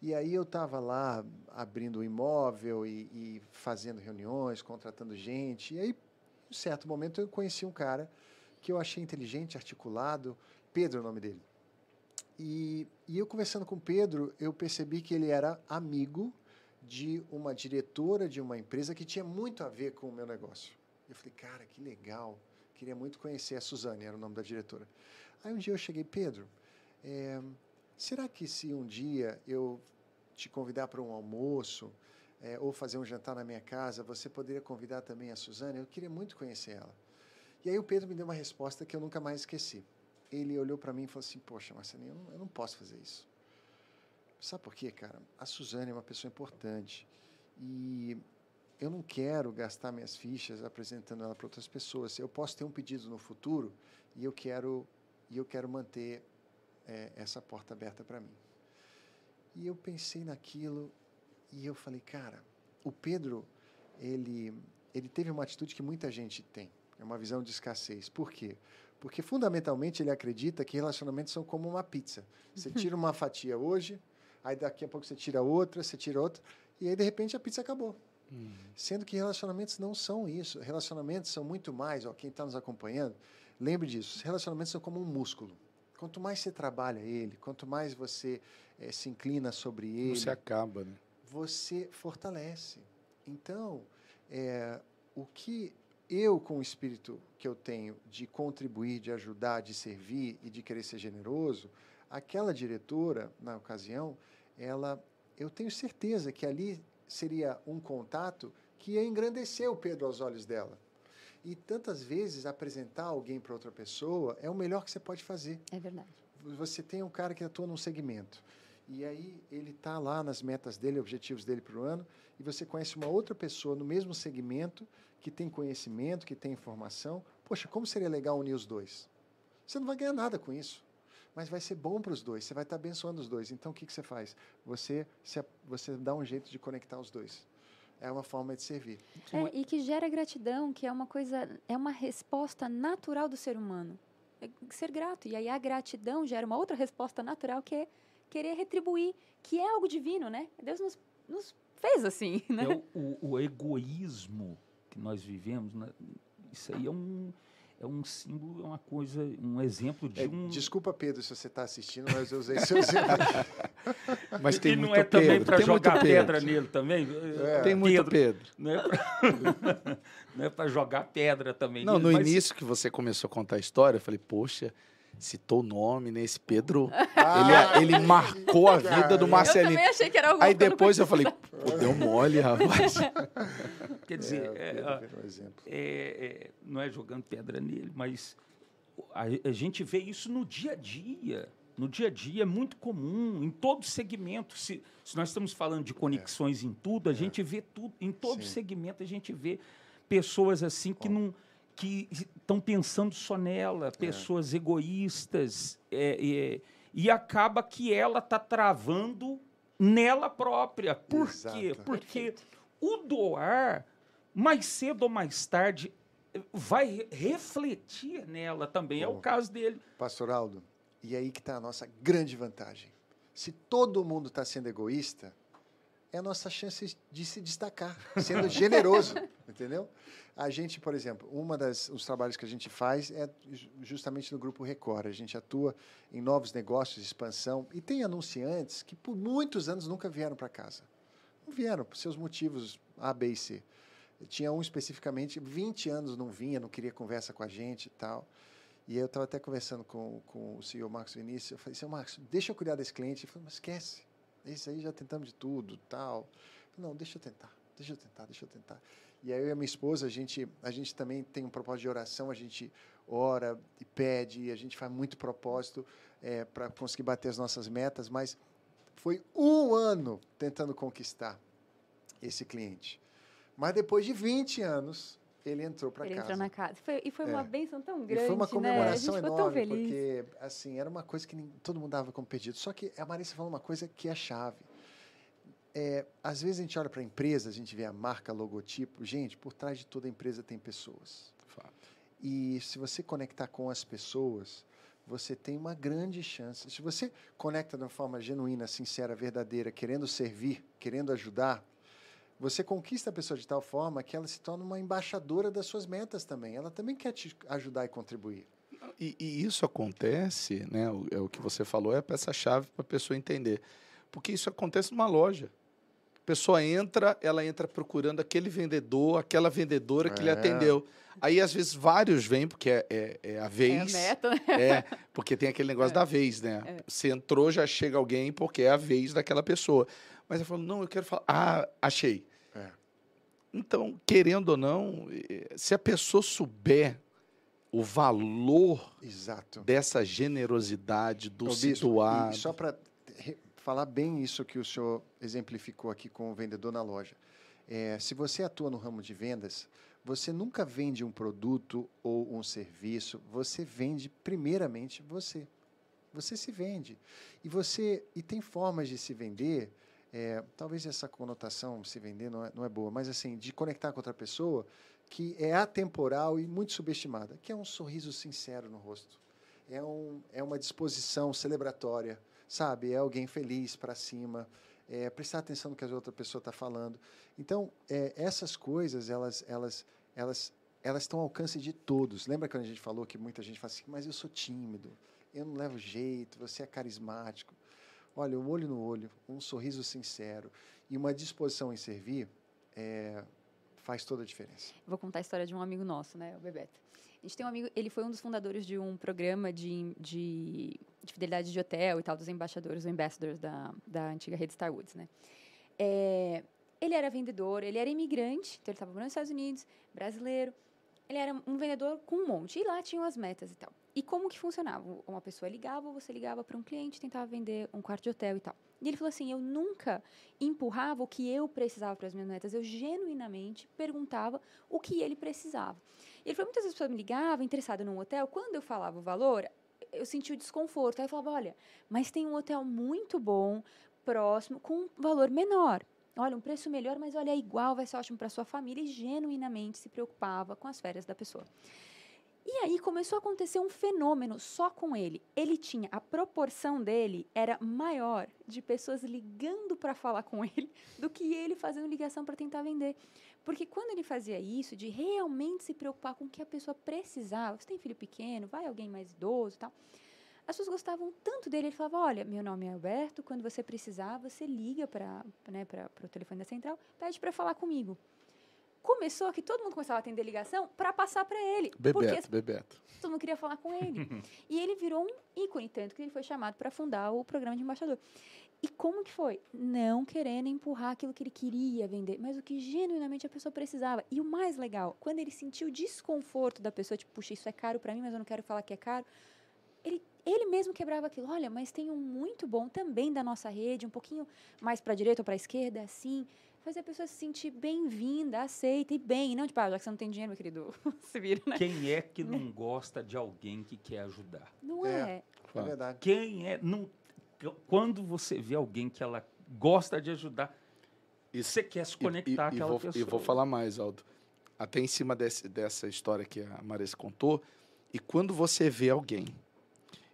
E aí eu estava lá abrindo o imóvel e, e, fazendo reuniões, contratando gente. E aí, em um certo momento, eu conheci um cara que eu achei inteligente, articulado, Pedro é o nome dele. E, e eu conversando com o Pedro, eu percebi que ele era amigo de uma diretora de uma empresa que tinha muito a ver com o meu negócio. Eu falei, cara, que legal. Queria muito conhecer a Suzane, era o nome da diretora. Aí um dia eu cheguei, Pedro, é, será que se um dia eu te convidar para um almoço é, ou fazer um jantar na minha casa, você poderia convidar também a Suzane? Eu queria muito conhecer ela. E aí o Pedro me deu uma resposta que eu nunca mais esqueci. Ele olhou para mim e falou assim: Poxa, Marcelinho, eu não, eu não posso fazer isso. Sabe por quê, cara? A Suzane é uma pessoa importante e eu não quero gastar minhas fichas apresentando ela para outras pessoas. Eu posso ter um pedido no futuro e eu quero e eu quero manter é, essa porta aberta para mim. E eu pensei naquilo e eu falei, cara, o Pedro ele ele teve uma atitude que muita gente tem. É uma visão de escassez. Por quê? Porque fundamentalmente ele acredita que relacionamentos são como uma pizza. Você tira uma fatia hoje, aí daqui a pouco você tira outra, você tira outra, e aí de repente a pizza acabou. Sendo que relacionamentos não são isso. Relacionamentos são muito mais, ó, quem está nos acompanhando, lembre disso, relacionamentos são como um músculo. Quanto mais você trabalha ele, quanto mais você é, se inclina sobre ele. Você acaba, né? Você fortalece. Então, é, o que eu, com o espírito que eu tenho de contribuir, de ajudar, de servir e de querer ser generoso, aquela diretora, na ocasião, ela, eu tenho certeza que ali seria um contato que ia engrandecer o Pedro aos olhos dela. E tantas vezes apresentar alguém para outra pessoa é o melhor que você pode fazer. É verdade. Você tem um cara que atua num segmento. E aí ele está lá nas metas dele, objetivos dele para o ano, e você conhece uma outra pessoa no mesmo segmento que tem conhecimento, que tem informação. Poxa, como seria legal unir os dois? Você não vai ganhar nada com isso, mas vai ser bom para os dois, você vai estar tá abençoando os dois. Então, o que, que você faz? Você, se, você dá um jeito de conectar os dois. É uma forma de servir. É, e que gera gratidão, que é uma coisa, é uma resposta natural do ser humano. É ser grato. E aí a gratidão gera uma outra resposta natural que é querer retribuir, que é algo divino, né? Deus nos, nos fez assim, né? É o, o, o egoísmo que nós vivemos, né? isso aí é um, é um símbolo, é uma coisa, um exemplo de é, um. Desculpa, Pedro, se você está assistindo, mas eu usei seu exemplo. mas tem e muito não é Pedro, também para jogar pedra nele também? É. Tem muito Pedro. Não é para é jogar pedra também. Não, nele, no mas... início que você começou a contar a história, eu falei, poxa, citou o nome, né? Esse Pedro, ah, ele, ele marcou a vida do Marcelinho. Eu também achei que era Aí depois eu falei, Pô, deu mole, rapaz. Quer dizer, é, é, é, é, não é jogando pedra nele, mas a, a, gente vê isso no dia a dia. No dia a dia é muito comum, em todo segmento. Se, se nós estamos falando de conexões em tudo, a é. gente vê tudo, em todo Sim. segmento a gente vê pessoas assim que não que estão pensando só nela, é. pessoas egoístas, é, é, e acaba que ela está travando nela própria. Por Exato. quê? Porque Perfeito. o doar, mais cedo ou mais tarde, vai refletir nela também. Bom, é o caso dele. Pastor Aldo, e aí que está a nossa grande vantagem. Se todo mundo está sendo egoísta, é a nossa chance de se destacar, sendo generoso, entendeu? A gente, por exemplo, uma das os trabalhos que a gente faz é justamente no grupo Record. A gente atua em novos negócios, expansão e tem anunciantes que por muitos anos nunca vieram para casa. Não vieram por seus motivos A, B e C. Tinha um especificamente, 20 anos não vinha, não queria conversa com a gente e tal. E eu estava até conversando com, com o CEO Marcos Vinícius. Eu falei, seu Marcos, deixa eu cuidar desse cliente. Ele falou, mas esquece esse aí já tentamos de tudo, tal. Não, deixa eu tentar, deixa eu tentar, deixa eu tentar. E aí eu e a minha esposa, a gente, a gente também tem um propósito de oração, a gente ora e pede, a gente faz muito propósito é, para conseguir bater as nossas metas, mas foi um ano tentando conquistar esse cliente. Mas depois de 20 anos, ele entrou para casa. Ele entrou na casa. Foi, e foi É. uma bênção tão grande, E foi uma comemoração né? A gente ficou enorme, tão feliz. porque assim, era uma coisa que nin- todo mundo dava como perdido. Só que a Marissa falou uma coisa que é chave. É, às vezes a gente olha para a empresa, a gente vê a marca, logotipo. Gente, por trás de toda empresa tem pessoas. Fato. E se você conectar com as pessoas, você tem uma grande chance. Se você conecta de uma forma genuína, sincera, verdadeira, querendo servir, querendo ajudar, você conquista a pessoa de tal forma que ela se torna uma embaixadora das suas metas também. Ela também quer te ajudar e contribuir. E, e isso acontece, né? o- É o que você falou, é a peça-chave para a pessoa entender. Porque isso acontece numa loja. A pessoa entra, ela entra procurando aquele vendedor, aquela vendedora que lhe É. atendeu. Aí, às vezes, vários vêm, porque é, é- é a É a vez. meta, né? É, porque tem aquele negócio da vez, né? Você entrou, já chega alguém porque é a vez daquela pessoa. Mas eu falo, não, eu quero falar. Ah, achei. Então, querendo ou não, se a pessoa souber o valor Exato. dessa generosidade do Ô, se bispo, doar. E só para falar bem isso que o senhor exemplificou aqui com o vendedor na loja. É, se você atua no ramo de vendas, você nunca vende um produto ou um serviço, você vende primeiramente você. Você se vende. E você e tem formas de se vender. É, talvez essa conotação se vender não é, não é boa, mas assim de conectar com outra pessoa que é atemporal e muito subestimada, que é um sorriso sincero no rosto é, um, é uma disposição celebratória, sabe? É alguém feliz para cima, é prestar atenção no que a outra pessoa está falando. Então, é, essas coisas, elas, elas, elas, elas estão ao alcance de todos. Lembra quando a gente falou que muita gente fala assim, mas eu sou tímido, eu não levo jeito, você é carismático. Olha, um olho no olho, um sorriso sincero e uma disposição em servir é, faz toda a diferença. Vou contar a história de um amigo nosso, né, o Bebeto. A gente tem um amigo, ele foi um dos fundadores de um programa de, de, de fidelidade de hotel e tal, dos embaixadores, ambassadors da, da antiga rede Star Woods, né? É, ele era vendedor, ele era imigrante, então ele estava nos Estados Unidos, brasileiro. Ele era um vendedor com um monte, e lá tinham as metas e tal. E como que funcionava? Uma pessoa ligava, você ligava para um cliente, tentava vender um quarto de hotel e tal. E ele falou assim: eu nunca empurrava o que eu precisava para as minhas metas, eu genuinamente perguntava o que ele precisava. E ele falou: muitas vezes a pessoa me ligava, interessada num hotel, quando eu falava o valor, eu sentia o desconforto. Aí eu falava: olha, mas tem um hotel muito bom, próximo, com um valor menor. Olha, um preço melhor, mas olha, é igual, vai ser ótimo para sua família e genuinamente se preocupava com as férias da pessoa. E aí começou a acontecer um fenômeno só com ele. Ele tinha a proporção dele era maior de pessoas ligando para falar com ele do que ele fazendo ligação para tentar vender. Porque quando ele fazia isso, de realmente se preocupar com o que a pessoa precisava, você tem filho pequeno, vai alguém mais idoso tal. As pessoas gostavam tanto dele, ele falava: Olha, meu nome é Alberto, quando você precisar, você liga para né, o telefone da central, pede para falar comigo. Começou que todo mundo começava a atender ligação para passar para ele. Bebeto, Bebeto. todo mundo queria falar com ele. e ele virou um ícone, tanto que ele foi chamado para fundar o programa de embaixador. E como que foi? Não querendo empurrar aquilo que ele queria vender, mas o que genuinamente a pessoa precisava. E o mais legal, quando ele sentiu o desconforto da pessoa, tipo, puxa, isso é caro para mim, mas eu não quero falar que é caro, ele, ele mesmo quebrava aquilo. Olha, mas tem um muito bom também da nossa rede, um pouquinho mais para a direita ou para a esquerda, assim. Fazer a pessoa se sentir bem-vinda, aceita e bem. Não, tipo, ah, já que você não tem dinheiro, meu querido, se vira, né? Quem é que não gosta de alguém que quer ajudar? Não É. é. É verdade. Quem é. Não, quando você vê alguém que ela gosta de ajudar, E- você quer se conectar e, e àquela vou, pessoa. E vou falar mais, Aldo. Até em cima desse, dessa história que a Marisa contou. E quando você vê alguém,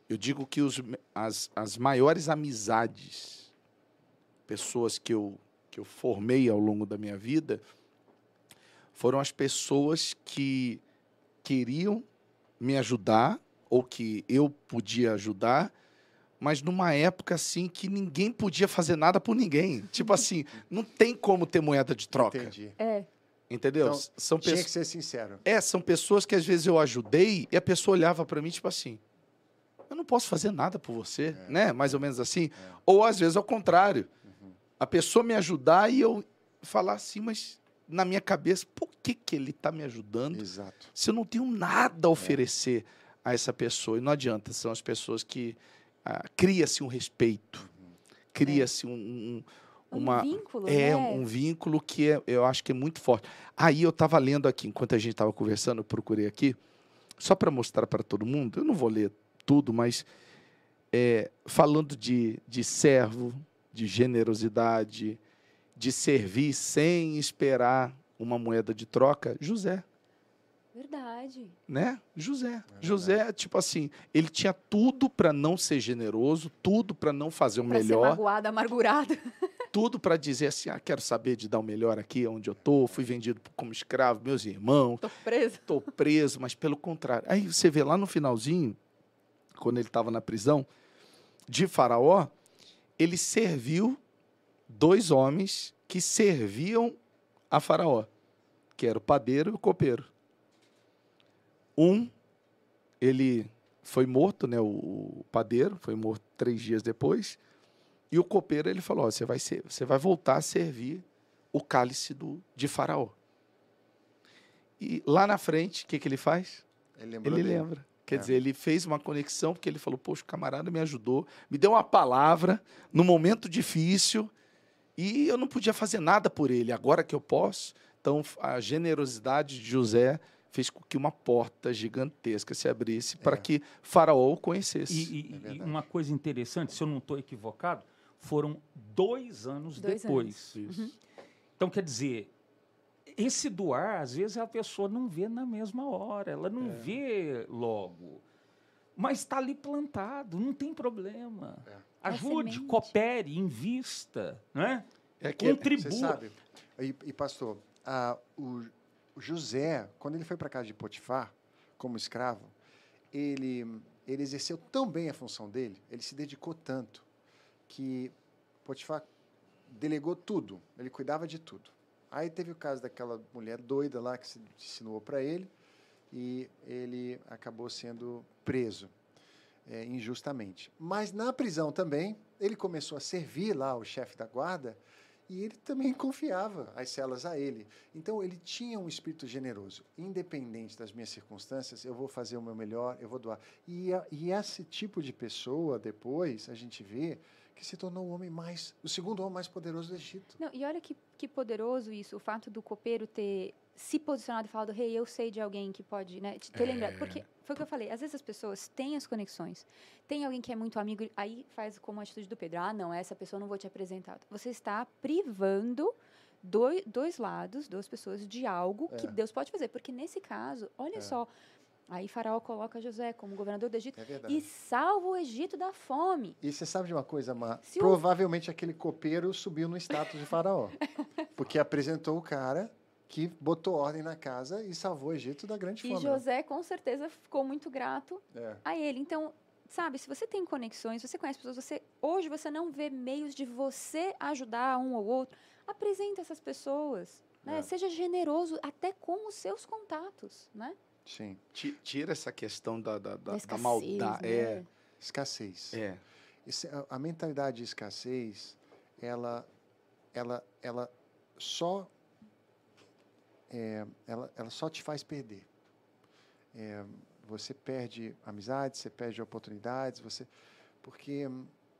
eu digo que os, as, as maiores amizades, pessoas que eu, que eu formei ao longo da minha vida, foram as pessoas que queriam me ajudar, ou que eu podia ajudar, mas numa época assim que ninguém podia fazer nada por ninguém. Tipo assim, não tem como ter moeda de troca. Entendi. É. Entendeu? Então, são Tinha pessoas. que ser sincero. É, são pessoas que às vezes eu ajudei e a pessoa olhava para mim, tipo assim. Eu não posso fazer nada por você, É. né? Mais ou menos assim. É. Ou às vezes ao contrário. Uhum. A pessoa me ajudar e eu falar assim, mas na minha cabeça, por que, que ele está me ajudando Exato. se eu não tenho nada a oferecer a essa pessoa? E não adianta, são as pessoas que ah, cria-se um respeito, cria-se um, um, uma um vínculo, é né? um vínculo que é, eu acho que é muito forte. Aí eu estava lendo aqui, enquanto a gente estava conversando, eu procurei aqui, só para mostrar para todo mundo, eu não vou ler tudo, mas é, falando de, de servo, de generosidade, de servir sem esperar uma moeda de troca, José, Verdade. né? José. verdade. José, tipo assim, ele tinha tudo para não ser generoso, tudo para não fazer o Pra ser melhor, magoado, amargurado. tudo para dizer assim, ah, quero saber de dar o melhor aqui onde eu tô, fui vendido como escravo, meus irmãos, Tô preso. estou preso, mas pelo contrário. Aí você vê lá no finalzinho, quando ele estava na prisão, de Faraó, ele serviu dois homens que serviam a Faraó, que era o padeiro e o copeiro. Um, ele foi morto, né, o, padeiro foi morto três dias depois, e o copeiro ele falou: você vai ser, você vai voltar a servir o cálice do, de Faraó. E lá na frente, o que, que ele faz? Ele lembrou Ele lembra. Quer É. dizer, ele fez uma conexão porque ele falou: Poxa, o camarada me ajudou, me deu uma palavra no momento difícil e eu não podia fazer nada por ele. Agora que eu posso. Então, a generosidade de José fez com que uma porta gigantesca se abrisse para É. que Faraó o conhecesse. E, e- É e uma coisa interessante, se eu não estou equivocado, foram dois anos Dois depois. Isso. Então, quer dizer, esse doar, às vezes a pessoa não vê na mesma hora, ela não É. vê logo. Mas está ali plantado, não tem problema. É. Ajude, coopere, invista. Né? É que Contribua. Você sabe, e, e, pastor, ah, o, o José, quando ele foi para casa de Potifar, como escravo, ele, ele exerceu tão bem a função dele, ele se dedicou tanto, que Potifar delegou tudo, ele cuidava de tudo. Aí teve o caso daquela mulher doida lá que se insinuou para ele, e ele acabou sendo preso é, injustamente. Mas na prisão também, ele começou a servir lá o chefe da guarda e ele também confiava as celas a ele. Então ele tinha um espírito generoso. Independente das minhas circunstâncias, eu vou fazer o meu melhor, eu vou doar. E, e esse tipo de pessoa, depois, a gente vê que se tornou o homem mais, o segundo homem mais poderoso do Egito. Não, e olha que, que poderoso isso, o fato do copeiro ter se posicionado e falado, hey, eu sei de alguém que pode, né, te ter lembrado. Porque foi o que eu falei, às vezes as pessoas têm as conexões. Tem alguém que é muito amigo, aí faz como a atitude do Pedro, ah, não, essa pessoa não vou te apresentar. Você está privando dois, dois lados, duas pessoas de algo que É. Deus pode fazer. Porque nesse caso, olha É. só, aí Faraó coloca José como governador do Egito É e salva o Egito da fome. E você sabe de uma coisa, Mar? Se o- Provavelmente aquele copeiro subiu no status de faraó. porque apresentou o cara que botou ordem na casa e salvou o Egito da grande E fome. né? José, com certeza, ficou muito grato É. a ele. Então, sabe, se você tem conexões, você conhece pessoas, você hoje você não vê meios de você ajudar um ou outro, apresente essas pessoas. Né? É. Seja generoso até com os seus contatos, né? Sim. ti- tira essa questão da, da, da, Da maldade. né? Escassez. É, é. Esse- a, a mentalidade de escassez, ela, ela, ela só, é, ela, ela só te faz perder. É, você perde amizades, você perde oportunidades, você, porque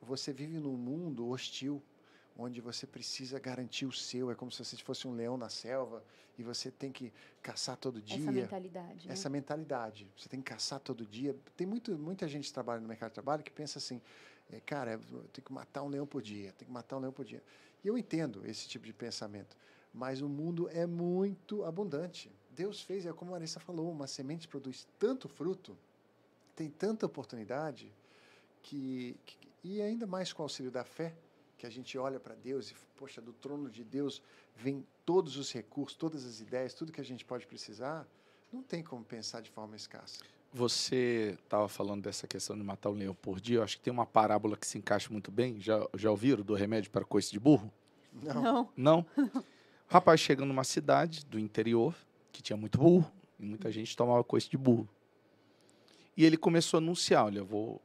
você vive num mundo hostil, onde você precisa garantir o seu. É como se você fosse um leão na selva e você tem que caçar todo dia Essa mentalidade. né? essa mentalidade. Você tem que caçar todo dia. Tem muito, muita gente que trabalha no mercado de trabalho que pensa assim, é, cara, eu tenho que matar um leão por dia, tem que matar um leão por dia. E eu entendo esse tipo de pensamento, mas o mundo é muito abundante. Deus fez, é como a Marissa falou, uma semente produz tanto fruto, tem tanta oportunidade, que, que- e ainda mais com o auxílio da fé, que a gente olha para Deus e, poxa, do trono de Deus vem todos os recursos, todas as ideias, tudo que a gente pode precisar, não tem como pensar de forma escassa. Você estava falando dessa questão de matar um leão por dia. Eu acho que tem uma parábola que se encaixa muito bem. Já, já ouviram do remédio para coice de burro? Não. Não. Não? O rapaz chega numa cidade do interior que tinha muito burro e muita gente tomava coice de burro. E ele começou a anunciar: olha, eu vou.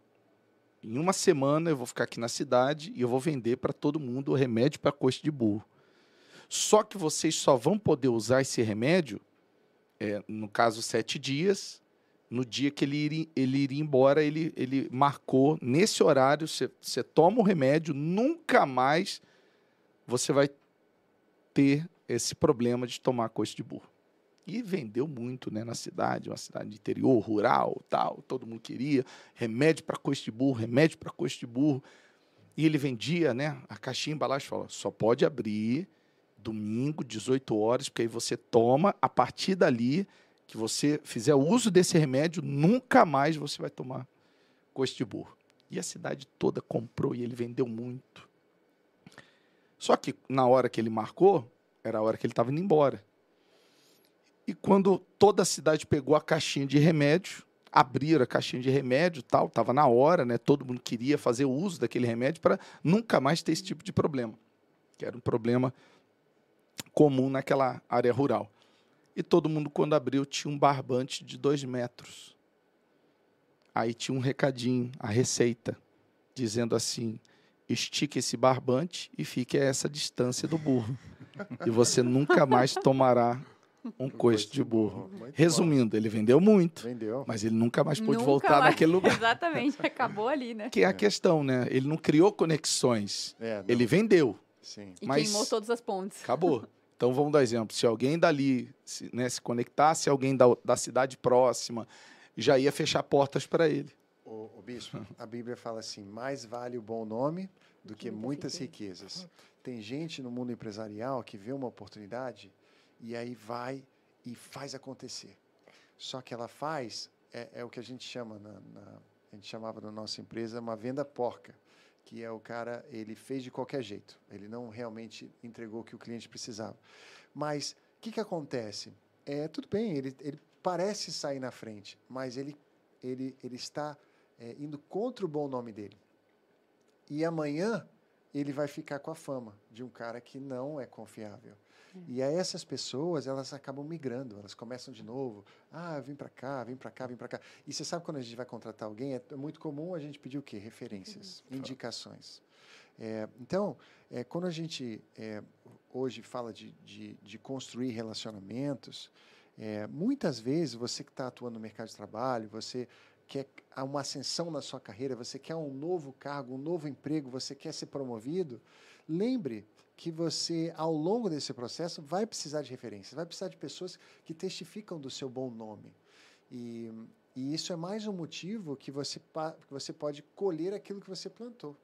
Em uma semana eu vou ficar aqui na cidade e eu vou vender para todo mundo o remédio para coice de burro. Só que vocês só vão poder usar esse remédio, é, no caso, sete dias. No dia que ele iria, ele iria embora, ele, ele marcou nesse horário. Você toma o remédio, nunca mais você vai ter esse problema de tomar coice de burro. E vendeu muito né, na cidade, uma cidade de interior, rural, tal, todo mundo queria. Remédio para coice de burro, remédio para coice de burro. E ele vendia né, a caixinha embalagem falou: só pode abrir domingo, 18 horas, porque aí você toma, a partir dali, que você fizer uso desse remédio, nunca mais você vai tomar coice de burro. E a cidade toda comprou e ele vendeu muito. Só que na hora que ele marcou, era a hora que ele estava indo embora. E quando toda a cidade pegou a caixinha de remédio, abriram a caixinha de remédio, tal, estava na hora, né? Todo mundo queria fazer uso daquele remédio para nunca mais ter esse tipo de problema, que era um problema comum naquela área rural. E todo mundo, quando abriu, tinha um barbante de dois metros. Aí tinha um recadinho, a receita, dizendo assim: estique esse barbante e fique a essa distância do burro. E você nunca mais tomará um coice de burro. Resumindo, ele vendeu muito, Vendeu. mas ele nunca mais pôde Nunca voltar mais- naquele lugar. Exatamente, acabou ali, né? Que é a questão, né? Ele não criou conexões. É, não, Ele vendeu, Sim. E Mas- queimou todas as pontes. acabou. Então vamos dar exemplo. Se alguém dali se, né, se conectasse, alguém da, da cidade próxima, já ia fechar portas para ele. O, o bispo, a Bíblia fala assim: mais vale o bom nome do que muitas riquezas. Tem gente no mundo empresarial que vê uma oportunidade e aí vai e faz acontecer. Só que ela faz é, é o que a gente chama na, na- a gente chamava na nossa empresa uma venda porca, que é o cara ele fez de qualquer jeito. Ele não realmente entregou o que o cliente precisava. Mas o que que acontece? É tudo bem, ele, ele parece sair na frente, mas ele ele, ele está é, indo contra o bom nome dele. E amanhã ele vai ficar com a fama de um cara que não é confiável. E aí essas pessoas, elas acabam migrando, elas começam de novo. Ah, vim para cá, vim para cá, vim para cá. E você sabe quando a gente vai contratar alguém, é muito comum a gente pedir o quê? Referências, indicações. É, então, é, quando a gente é, hoje fala de, de, de construir relacionamentos, é, muitas vezes você que está atuando no mercado de trabalho, você quer uma ascensão na sua carreira, você quer um novo cargo, um novo emprego, você quer ser promovido, lembre que você, ao longo desse processo, vai precisar de referências, vai precisar de pessoas que testificam do seu bom nome. E, e isso é mais um motivo que você, que você pode colher aquilo que você plantou,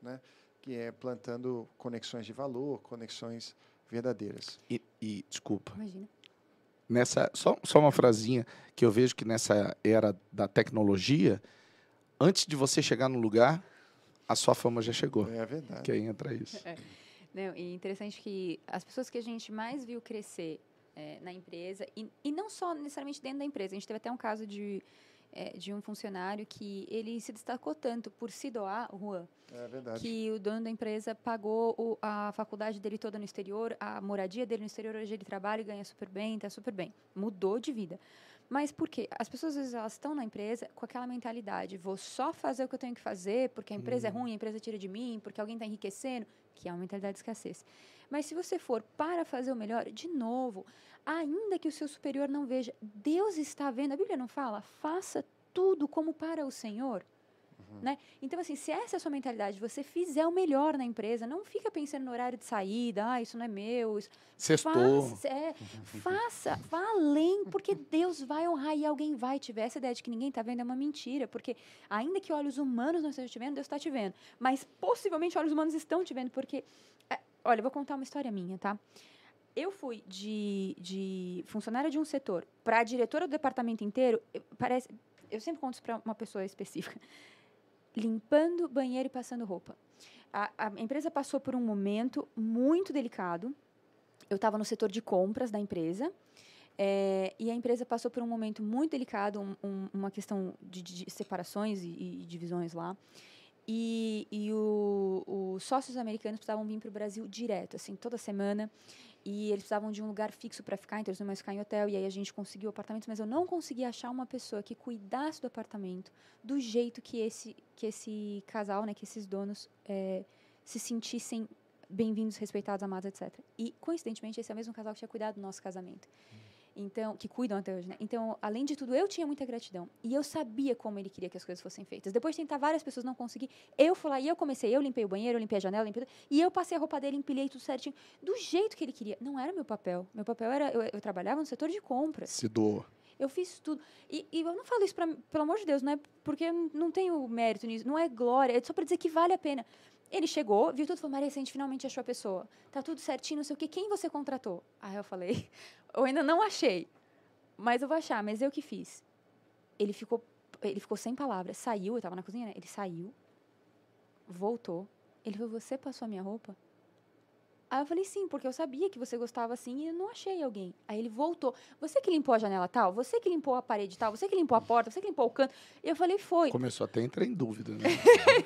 né? que é plantando conexões de valor, conexões verdadeiras. E, e, desculpa, Imagina. nessa só, só uma frasinha que eu vejo que nessa era da tecnologia, antes de você chegar no lugar, a sua fama já chegou. É verdade. Que aí entra isso. Não, e interessante que as pessoas que a gente mais viu crescer eh, na empresa, e, e não só necessariamente dentro da empresa, a gente teve até um caso de, eh, de um funcionário que ele se destacou tanto por se doar, Juan, É que o dono da empresa pagou o- a faculdade dele toda no exterior, a moradia dele no exterior, hoje ele trabalha e ganha super bem, está super bem. Mudou de vida. Mas por quê? As pessoas, às vezes, elas estão na empresa com aquela mentalidade, vou só fazer o que eu tenho que fazer, porque a empresa é ruim, a empresa tira de mim, porque alguém está enriquecendo, que é uma mentalidade de escassez. Mas se você for para fazer o melhor, de novo, ainda que o seu superior não veja, Deus está vendo, a Bíblia não fala, faça tudo como para o Senhor. Né? Então, assim, se essa é a sua mentalidade, você fizer o melhor na empresa, não fica pensando no horário de saída, ah, isso não é meu. Isso... Sextou. Faça, é, faça, vá além, porque Deus vai honrar e alguém vai te ver. Essa ideia de que ninguém está vendo é uma mentira, porque ainda que olhos humanos não estejam te vendo, Deus está te vendo. Mas possivelmente olhos humanos estão te vendo, porque. é, olha, eu vou contar uma história minha, tá? Eu fui de, de funcionária de um setor para diretora do departamento inteiro, eu- parece. Eu sempre conto isso para uma pessoa específica. Limpando banheiro e passando roupa. A, a empresa passou por um momento muito delicado. Eu estava no setor de compras da empresa. eh, e a empresa passou por um momento muito delicado, um- um- uma questão de, de separações e, e divisões lá. E, e os sócios americanos precisavam vir para o Brasil direto, assim, toda semana. E eles precisavam de um lugar fixo para ficar, então eles não mais ficar em hotel. E aí a gente conseguiu apartamentos, mas eu não consegui achar uma pessoa que cuidasse do apartamento do jeito que esse, que esse casal, né, que esses donos eh, se sentissem bem-vindos, respeitados, amados, etc. E, coincidentemente, esse é o mesmo casal que tinha cuidado do nosso casamento. Então, que cuidam até hoje, né? Então, além de tudo, eu tinha muita gratidão. E eu sabia como ele queria que as coisas fossem feitas. Depois de tentar várias pessoas não consegui, eu fui lá e eu comecei. Eu limpei o banheiro, eu limpei a janela, limpei tudo, e eu passei a roupa dele, empilhei tudo certinho, do jeito que ele queria. Não era meu papel. Meu papel era. Eu, eu trabalhava no setor de compras. Se doou. Eu fiz tudo. E, e eu não falo isso, pra, pelo amor de Deus, não é porque eu não tenho mérito nisso, não é glória, é só para dizer que vale a pena. Ele chegou, viu tudo falou: Maria, a gente finalmente achou a pessoa. Tá tudo certinho, não sei o quê. Quem você contratou? Aí eu falei: Eu ainda não achei. Mas eu vou achar, mas eu que fiz. Ele ficou, ele ficou sem palavras. Saiu, eu estava na cozinha, né? Ele saiu, voltou. Ele falou: Você passou a minha roupa? Aí eu falei, sim, porque eu sabia que você gostava assim e eu não achei alguém. Aí ele voltou. Você que limpou a janela tal? Você que limpou a parede tal? Você que limpou a porta? Você que limpou o canto? E eu falei, foi. Começou até a entrar em dúvida, né?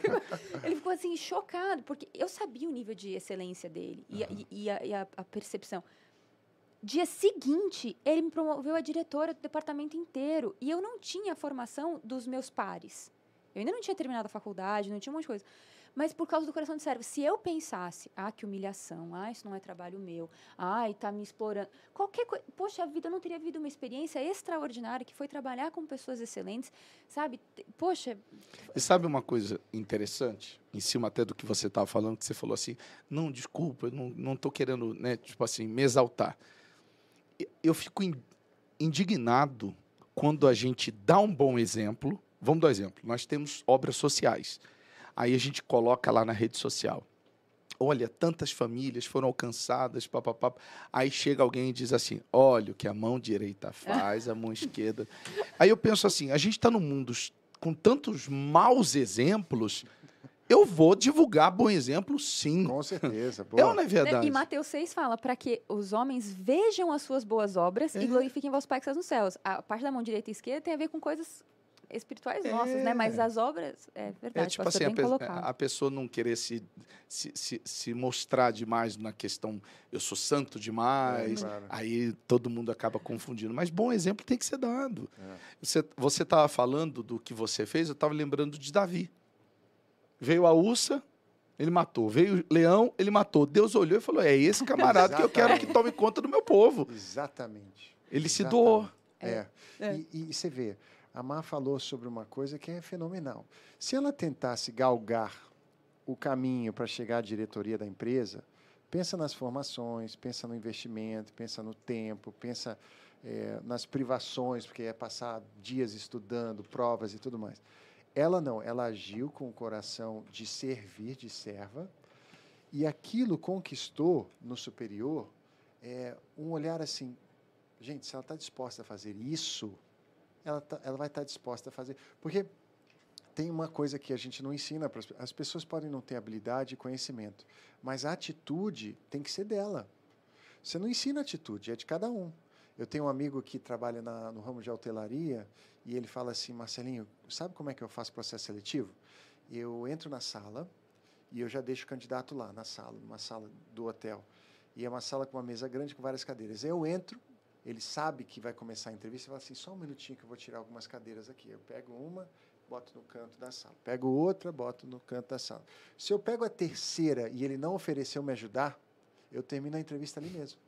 ele ficou assim, chocado, porque eu sabia o nível de excelência dele e, uhum. e, e, a, e a, a, percepção. Dia seguinte, ele me promoveu a diretora do departamento inteiro. E eu não tinha a formação dos meus pares. Eu ainda não tinha terminado a faculdade, não tinha um monte de coisa mas por causa do coração de servo. Se eu pensasse, ah, que humilhação, ah, isso não é trabalho meu, ah, está me explorando, qualquer coisa, poxa vida, eu não teria havido uma experiência extraordinária que foi trabalhar com pessoas excelentes, sabe? Poxa. E sabe uma coisa interessante, em cima até do que você estava falando, que você falou assim, não, desculpa, eu não estou querendo, né, tipo assim, me exaltar. Eu fico indignado quando a gente dá um bom exemplo. Vamos dar um exemplo. Nós temos obras sociais Aí a gente coloca lá na rede social. Olha, tantas famílias foram alcançadas, papapá. Aí chega alguém e diz assim: olha o que a mão direita faz, a mão esquerda. Aí eu penso assim: a gente está num mundo com tantos maus exemplos. Eu vou divulgar bom exemplo, sim. Com certeza. Boa. É ou não é verdade? E Mateus 6 fala para que os homens vejam as suas boas obras é. e glorifiquem vosso Pai que está nos céus. A parte da mão direita e esquerda tem a ver com coisas espirituais é. nossas, né? Mas as obras, é verdade, é, tipo assim, a, pe a, pessoa não querer se, se, se, se, mostrar demais na questão, eu sou santo demais, é, claro. aí todo mundo acaba confundindo. Mas bom exemplo tem que ser dado. É. Você estava falando do que você fez, eu estava lembrando de Davi. Veio a ursa, ele matou. Veio o leão, ele matou. Deus olhou e falou: É esse camarada que eu quero que tome conta do meu povo. Exatamente. Ele Exatamente. se doou. É. é. E, e, você vê, a Mar falou sobre uma coisa que é fenomenal. Se ela tentasse galgar o caminho para chegar à diretoria da empresa, pensa nas formações, pensa no investimento, pensa no tempo, pensa é, nas privações, porque é passar dias estudando, provas e tudo mais. Ela não, ela agiu com o coração de servir, de serva, e aquilo conquistou no superior é, um olhar assim: gente, se ela está disposta a fazer isso, ela, tá, ela vai estar tá disposta a fazer. Porque tem uma coisa que a gente não ensina para as pessoas podem não ter habilidade e conhecimento, mas a atitude tem que ser dela. Você não ensina atitude, é de cada um. Eu tenho um amigo que trabalha na, no ramo de hotelaria e ele fala assim, Marcelinho, sabe como é que eu faço processo seletivo? Eu entro na sala e eu já deixo o candidato lá na sala, numa sala do hotel. E é uma sala com uma mesa grande com várias cadeiras. Eu entro, ele sabe que vai começar a entrevista e fala assim, só um minutinho que eu vou tirar algumas cadeiras aqui. Eu pego uma, boto no canto da sala. Pego outra, boto no canto da sala. Se eu pego a terceira e ele não ofereceu me ajudar, eu termino a entrevista ali mesmo.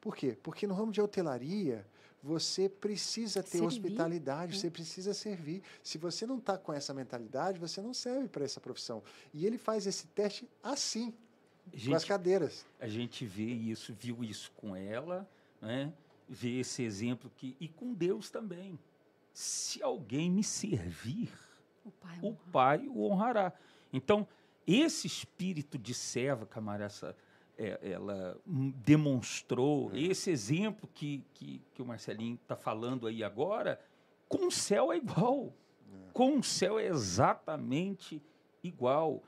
Por quê? Porque no ramo de hotelaria, você precisa ter servir. hospitalidade, é. você precisa servir. Se você não está com essa mentalidade, você não serve para essa profissão. E ele faz esse teste assim, gente, com as cadeiras. A gente vê isso, viu isso com ela, né? ver esse exemplo que e com Deus também. Se alguém me servir, o Pai, o, pai o honrará. Então, esse espírito de serva que a Maressa, é, ela demonstrou, é. esse exemplo que, que, que o Marcelinho está falando aí agora, com o céu é igual. É. Com o céu é exatamente igual.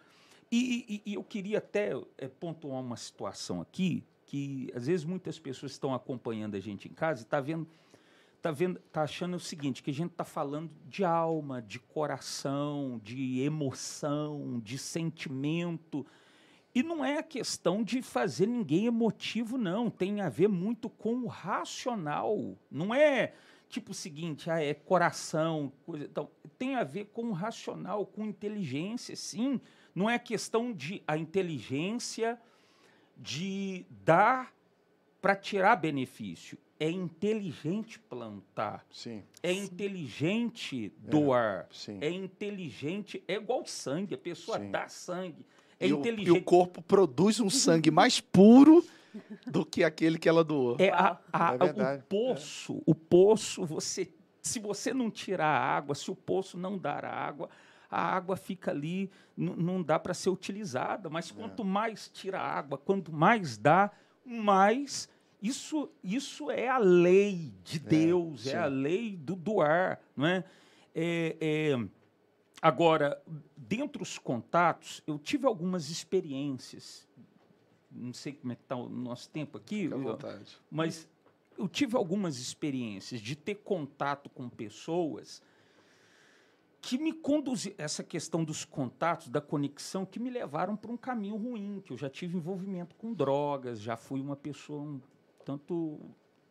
E, e, e eu queria até é, pontuar uma situação aqui, que às vezes muitas pessoas estão acompanhando a gente em casa e está vendo tá vendo tá achando o seguinte que a gente está falando de alma de coração de emoção de sentimento. E não é a questão de fazer ninguém emotivo não. Tem a ver muito com o racional. Não é tipo o seguinte ah, é coração coisa então tem a ver com o racional com inteligência sim. Não é questão de a inteligência de dar para tirar benefício. é inteligente plantar. Sim. É inteligente doar. Sim. É inteligente, é igual sangue, a pessoa Sim. dá sangue. É e, o, inteligente. e o corpo produz um sangue mais puro do que aquele que ela doou. É, a- a- É verdade, o poço, o poço, você, se você não tirar a água, se o poço não dar a água, a água fica ali, não dá para ser utilizada. Mas quanto mais tira a água, quanto mais dá, mais isso, isso é a lei de Deus, é, sim. a lei do doar, não é? É, é, Agora, dentre os contatos, eu tive algumas experiências. Não sei como é que está o nosso tempo aqui. Fica à vontade. mas eu tive algumas experiências de ter contato com pessoas que me conduziram, essa questão dos contatos, da conexão, que me levaram para um caminho ruim, que eu já tive envolvimento com drogas, já fui uma pessoa um tanto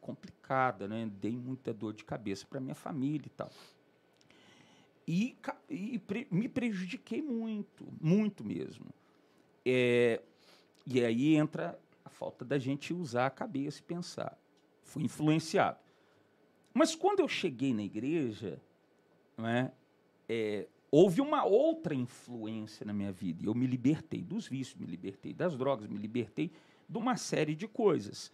complicada, né? Dei muita dor de cabeça para minha família e tal. E, e pre- me prejudiquei muito, muito mesmo. É, e aí entra a falta da gente usar a cabeça e pensar. Fui influenciado. Mas quando eu cheguei na igreja, não é, houve uma outra influência na minha vida. Eu me libertei dos vícios, me libertei das drogas, me libertei de uma série de coisas.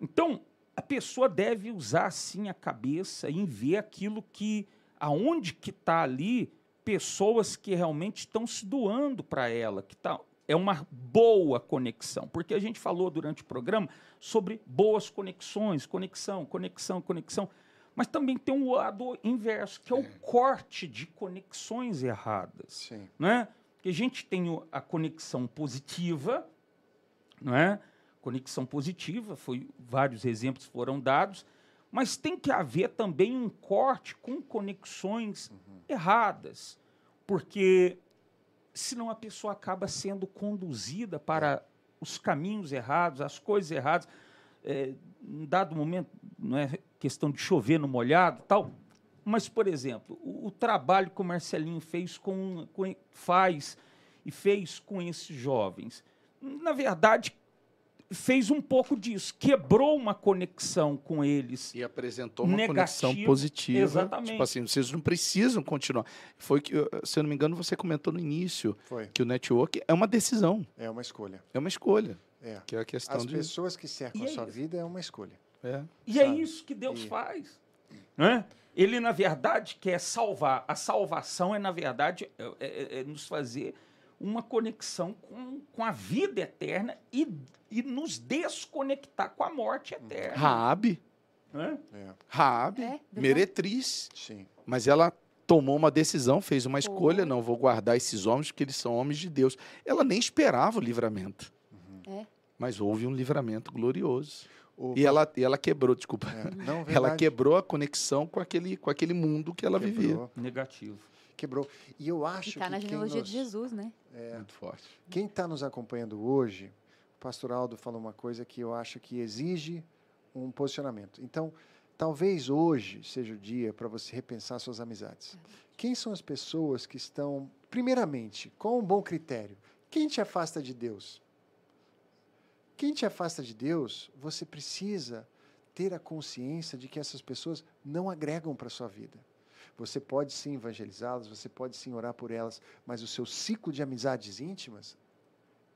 Então, a pessoa deve usar sim a cabeça em ver aquilo que aonde que está ali pessoas que realmente estão se doando para ela, que tá é uma boa conexão, porque a gente falou durante o programa sobre boas conexões, conexão, conexão, conexão, mas também tem um lado inverso, que é, o corte de conexões erradas Sim. né? Que a gente tem a conexão positiva, não é? Conexão positiva, foi vários exemplos foram dados, mas tem que haver também um corte com conexões erradas, porque senão a pessoa acaba sendo conduzida para os caminhos errados, as coisas erradas. É, em dado momento, não é questão de chover no molhado, tal. Mas, por exemplo, o, o trabalho que o Marcelinho fez com, com faz e fez com esses jovens, na verdade, fez um pouco disso, quebrou uma conexão com eles. E apresentou uma Negativo, conexão positiva. exatamente. Tipo assim, vocês não precisam continuar. Foi que, se eu não me engano, você comentou no início Foi. que o network é uma decisão, É uma escolha. é uma escolha. É. Que é a questão As de. pessoas que cercam E a é sua vida é uma escolha. É. E é Sabe? isso que Deus E- faz. Né? Ele, na verdade, quer salvar. A salvação é, na verdade, é, é- é nos fazer uma conexão com, com a vida eterna e, e nos desconectar com a morte eterna. Raabe, né? É. Raabe, É, meretriz, Sim. mas ela tomou uma decisão, fez uma escolha, Foi. não vou guardar esses homens porque eles são homens de Deus. Ela nem esperava o livramento, Uhum. É. mas houve um livramento glorioso. O- E ela, e ela quebrou, desculpa. É, Não, Ela quebrou a conexão com aquele, com aquele mundo que ela vivia. Quebrou, Negativo. quebrou. E eu acho está que na quem genealogia nos, de Jesus, né? Muito forte. quem está nos acompanhando hoje, o pastor Aldo falou uma coisa que eu acho que exige um posicionamento. Então, talvez hoje seja o dia para você repensar suas amizades. Quem são as pessoas que estão, primeiramente, com um bom critério? Quem te afasta de Deus? Quem te afasta de Deus, você precisa ter a consciência de que essas pessoas não agregam para a sua vida. Você pode sim evangelizá-las, você pode sim orar por elas, mas o seu ciclo de amizades íntimas,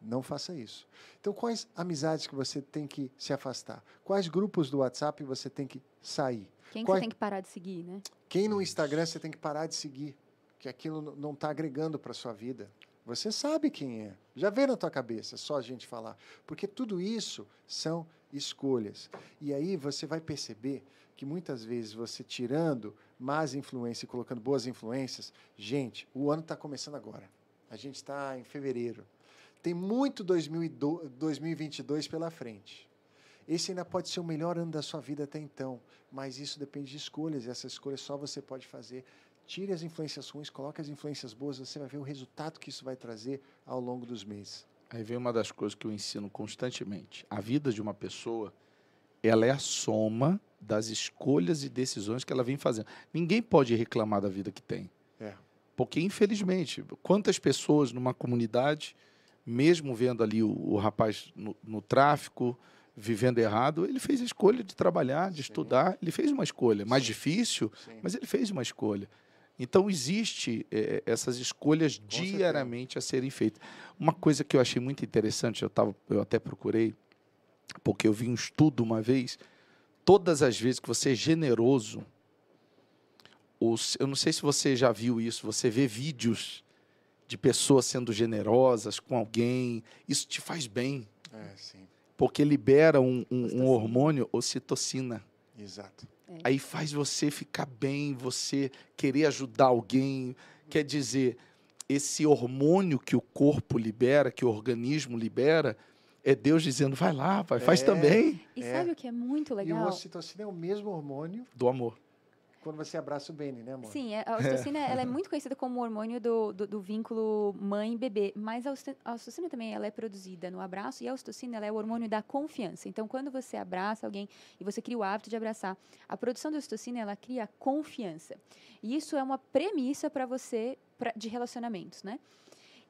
não faça isso. Então, quais amizades que você tem que se afastar? Quais grupos do WhatsApp você tem que sair? Quem que você tem que parar de seguir, né? Quem no Instagram você tem que parar de seguir? Que aquilo não está agregando para sua vida. Você sabe quem é. Já veio na tua cabeça, só a gente falar. Porque tudo isso são escolhas. E aí você vai perceber que muitas vezes você tirando más influências e colocando boas influências, gente, o ano está começando agora. A gente está em fevereiro. Tem muito 2002 2022 pela frente. Esse ainda pode ser o melhor ano da sua vida até então, mas isso depende de escolhas, e essas escolhas só você pode fazer. Tire as influências ruins, coloque as influências boas, você vai ver o resultado que isso vai trazer ao longo dos meses. Aí vem uma das coisas que eu ensino constantemente. A vida de uma pessoa, ela é a soma das escolhas e decisões que ela vem fazendo. Ninguém pode reclamar da vida que tem. É. Porque, infelizmente, quantas pessoas numa comunidade, mesmo vendo ali o, o rapaz no, no tráfico, vivendo errado, ele fez a escolha de trabalhar, de Sim. estudar. Ele fez uma escolha. Mais Sim. difícil, Sim. mas ele fez uma escolha. Então, existe eh, essas escolhas certeza. diariamente a serem feitas. Uma coisa que eu achei muito interessante, eu, tava, eu até procurei, porque eu vi um estudo uma vez, todas as vezes que você é generoso, os, eu não sei se você já viu isso, você vê vídeos de pessoas sendo generosas com alguém, isso te faz bem, É, porque libera um, um- um hormônio, ocitocina. Exato. Aí faz você ficar bem, você querer ajudar alguém. Quer dizer, esse hormônio que o corpo libera, que o organismo libera, é Deus dizendo: vai lá, vai, faz É. também E É. sabe o que é muito E o legal? ocitocina é o mesmo hormônio do amor. Quando você abraça o Beni, né, amor? Sim, é- a ocitocina ela é muito conhecida como o hormônio do, do, do vínculo mãe-bebê, mas a oci- a ocitocina também ela é produzida no abraço e a ocitocina ela é o hormônio da confiança. Então, quando você abraça alguém e você cria o hábito de abraçar, a produção da ocitocina ela cria confiança. E isso é uma premissa para você pra, de relacionamentos, né?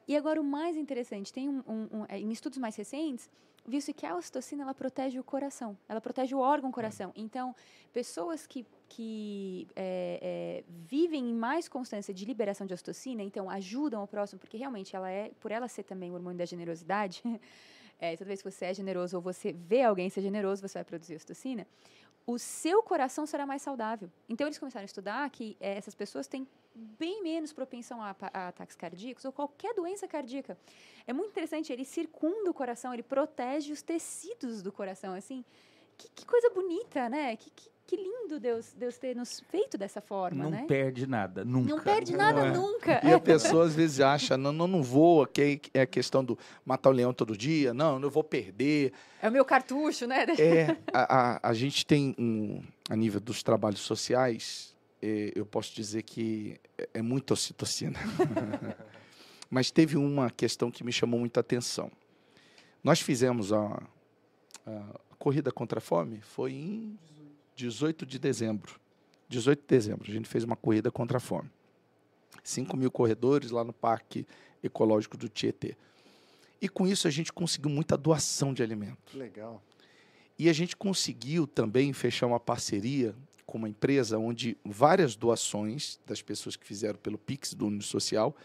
E agora o mais interessante, tem um, um- um- é, em estudos mais recentes, visto que a ocitocina ela protege o coração, ela protege o órgão coração. Então, pessoas que, que é, é, vivem em mais constância de liberação de ocitocina, então ajudam o próximo, porque realmente ela é, por ela ser também o hormônio da generosidade, é, toda vez que você é generoso ou você vê alguém ser generoso, você vai produzir ocitocina, o seu coração será mais saudável. Então, eles começaram a estudar que eh, essas pessoas têm bem menos propensão a, a ataques cardíacos ou qualquer doença cardíaca. É muito interessante, ele circunda o coração, ele protege os tecidos do coração, assim. Que, que coisa bonita, né? Que, que, que lindo Deus, Deus ter nos feito dessa forma, Não né? perde nada, nunca. Não perde Não nada é. nunca. E a pessoa às vezes acha, não, não, não vou, que é a questão do matar o leão todo dia, não, não vou perder. É o meu cartucho, né? É, a, a, a gente tem, um, a nível dos trabalhos sociais, eh, eu posso dizer que é, é muita ocitocina. Mas teve uma questão que me chamou muita atenção. Nós fizemos a, a corrida contra a fome, foi em 18 de dezembro. 18 de dezembro, a gente fez uma corrida contra a fome. 5 mil corredores lá no Parque Ecológico do Tietê. E com isso a gente conseguiu muita doação de alimentos. Legal. E a gente conseguiu também fechar uma parceria com uma empresa onde várias doações das pessoas que fizeram pelo Pix do Uno Social,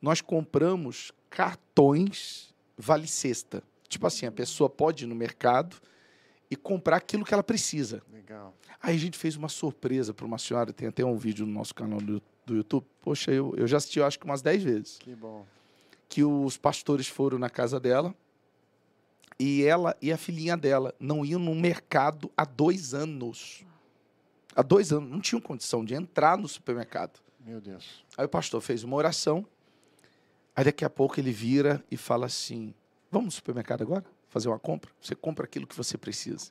nós compramos cartões vale cesta. Tipo assim, a pessoa pode ir no mercado e comprar aquilo que ela precisa. Legal. Aí a gente fez uma surpresa para uma senhora, tem até um vídeo no nosso canal do, do YouTube. Poxa, eu, eu já assisti, eu acho que umas 10 vezes Que bom. que os pastores foram na casa dela e ela e a filhinha dela não iam no mercado há dois anos. Há dois anos, não tinham condição de entrar no supermercado. Meu Deus. Aí o pastor fez uma oração, aí daqui a pouco ele vira e fala assim: Vamos no supermercado agora? Fazer uma compra? Você compra aquilo que você precisa.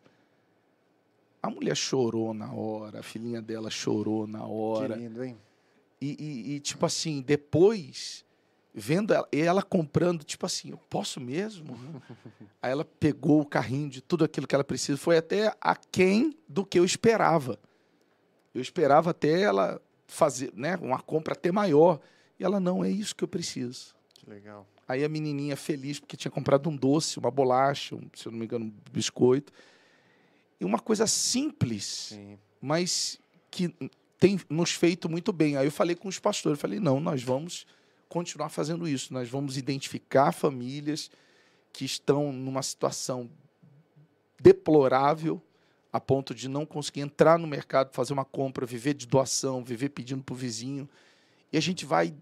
A mulher chorou na hora, a filhinha dela chorou na hora. Que lindo, hein? E, e- e, tipo assim, depois, vendo ela, e ela comprando, tipo assim, eu posso mesmo? Aí ela pegou o carrinho de tudo aquilo que ela precisa, foi até aquém do que eu esperava. Eu esperava até ela fazer né, uma compra até maior. E ela, não, é isso que eu preciso. Que legal. Aí a menininha feliz porque tinha comprado um doce, uma bolacha, um, se eu não me engano, um biscoito. E uma coisa simples, Sim. mas que tem nos feito muito bem. Aí eu falei com os pastores, falei, não, nós vamos continuar fazendo isso, nós vamos identificar famílias que estão numa situação deplorável, a ponto de não conseguir entrar no mercado, fazer uma compra, viver de doação, viver pedindo para o vizinho. E a gente vai,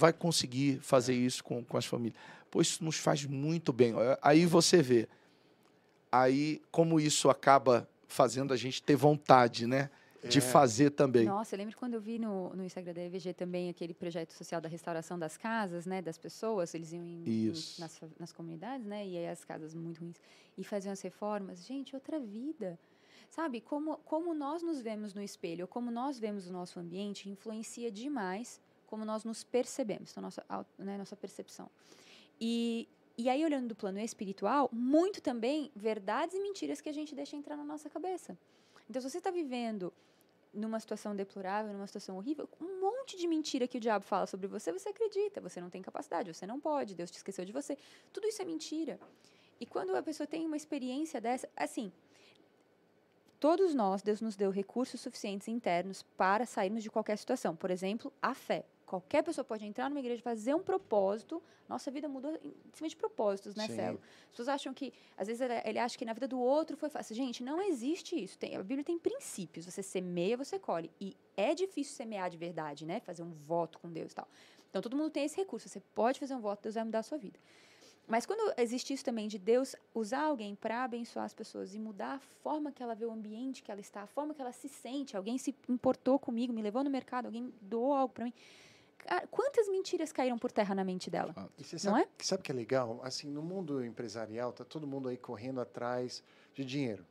vai conseguir fazer isso com, com as famílias. Pois isso nos faz muito bem. Aí você vê, aí como isso acaba fazendo a gente ter vontade, né? De É. fazer também. Nossa, eu lembro quando eu vi no, no Instagram da EVG também aquele projeto social da restauração das casas, né, das pessoas, eles iam em, em- nas, nas comunidades, né, e aí as casas muito ruins, e faziam as reformas. Gente, outra vida. Sabe, como, como nós nos vemos no espelho, ou como nós vemos o nosso ambiente, influencia demais como nós nos percebemos, então, nossa, né, nossa percepção. E, e aí, olhando do plano espiritual, muito também verdades e mentiras que a gente deixa entrar na nossa cabeça. Então, se você está vivendo numa situação deplorável, numa situação horrível, um monte de mentira que o diabo fala sobre você, você acredita. Você não tem capacidade, você não pode, Deus te esqueceu de você. Tudo isso é mentira. E quando a pessoa tem uma experiência dessa, assim, todos nós, Deus nos deu recursos suficientes internos para sairmos de qualquer situação. Por exemplo, a fé. Qualquer pessoa pode entrar numa igreja, fazer um propósito. Nossa vida mudou em cima de propósitos, né, Sim. Celo? As pessoas acham que, às vezes, ele, acha que na vida do outro foi fácil. Gente, não existe isso. Tem, a Bíblia tem princípios. Você semeia, você colhe. E é difícil semear de verdade, né? Fazer um voto com Deus e tal. Então, todo mundo tem esse recurso. Você pode fazer um voto, Deus vai mudar a sua vida. Mas quando existe isso também de Deus usar alguém para abençoar as pessoas e mudar a forma que ela vê o ambiente que ela está, a forma que ela se sente, alguém se importou comigo, me levou no mercado, alguém doou algo para mim. Quantas mentiras caíram por terra na mente dela? E você Não sabe, é? que- sabe o que é legal? Assim, no mundo empresarial, tá todo mundo aí correndo atrás de dinheiro.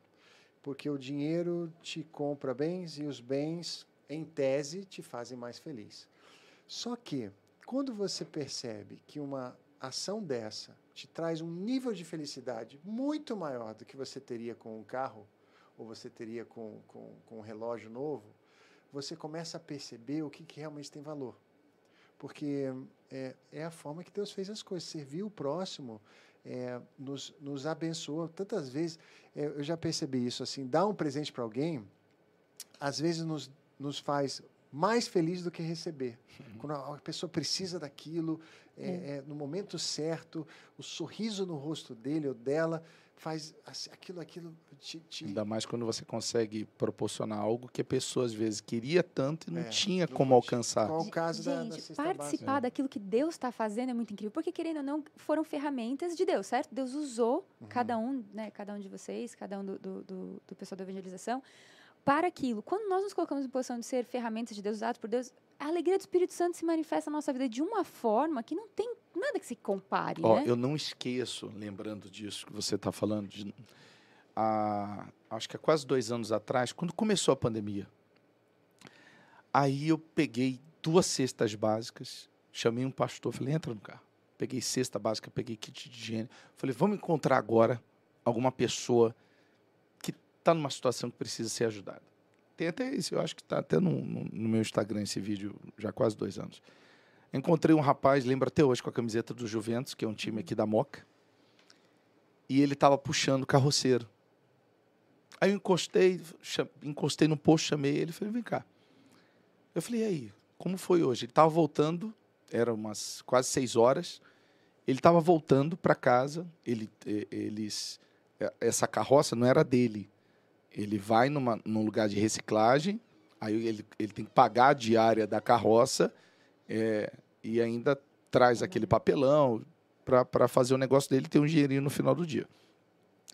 Porque o dinheiro te compra bens e os bens, em tese, te fazem mais feliz. Só que, quando você percebe que uma ação dessa te traz um nível de felicidade muito maior do que você teria com um carro, ou você teria com, com, com um relógio novo, você começa a perceber o que, que realmente tem valor. Porque é, é a forma que Deus fez as coisas. Servir o próximo é, nos, nos abençoa. Tantas vezes, é, eu já percebi isso, assim, dar um presente para alguém, às vezes nos, nos faz mais feliz do que receber. Quando a a pessoa precisa daquilo, é, é, no momento certo, o sorriso no rosto dele ou dela faz assim, aquilo, aquilo te, te Ainda mais quando você consegue proporcionar algo que a pessoa às vezes queria tanto e não É, tinha não como alcançar. Qual o caso da, da Gente, cesta participar básica? daquilo que Deus está fazendo é muito incrível, porque querendo ou não, foram ferramentas de Deus, certo? Deus usou Uhum. cada um, né, cada um de vocês, cada um do, do, do, do pessoal da evangelização, para aquilo. Quando nós nos colocamos em posição de ser ferramentas de Deus, usados por Deus, a alegria do Espírito Santo se manifesta na nossa vida de uma forma que não tem nada que se compare, Ó, né? eu não esqueço, lembrando disso que você está falando, de, há- acho que há quase dois anos atrás, quando começou a pandemia. Aí eu peguei duas cestas básicas, chamei um pastor, falei, entra no carro. Peguei cesta básica, peguei kit de higiene. Falei, vamos encontrar agora alguma pessoa que está numa situação que precisa ser ajudada. Tem até isso, eu acho que está até no, no- no meu Instagram esse vídeo, já há quase dois anos. Encontrei um rapaz, lembro até hoje, com a camiseta do Juventus, que é um time aqui da Moca. E ele estava puxando o carroceiro. Aí eu encostei, encostei no posto, chamei ele e falei, vem cá. Eu falei, e aí, como foi hoje? Ele estava voltando, era umas quase seis horas. Ele estava voltando para casa. Ele, eles, eh, essa carroça não era dele. Ele vai numa, num lugar de reciclagem, aí ele, ele tem que pagar a diária da carroça é, e ainda traz aquele papelão para fazer o negócio dele ter um dinheirinho no final do dia.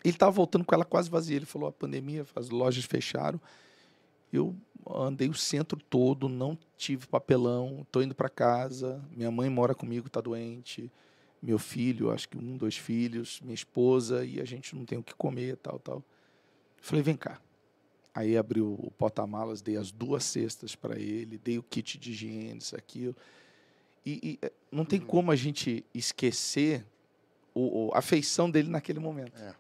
Ele estava voltando com ela quase vazia. Ele falou: a pandemia, as lojas fecharam. Eu andei o centro todo, não tive papelão, estou indo para casa. Minha mãe mora comigo, está doente. Meu filho, acho que um, dois filhos, minha esposa, e a gente não tem o que comer, tal, tal. Falei: vem cá. Aí abri o porta-malas, dei as duas cestas para ele, dei o kit de higiene, isso, aquilo. E, e, eh, não tem como a gente esquecer o, o- a feição dele naquele momento. É.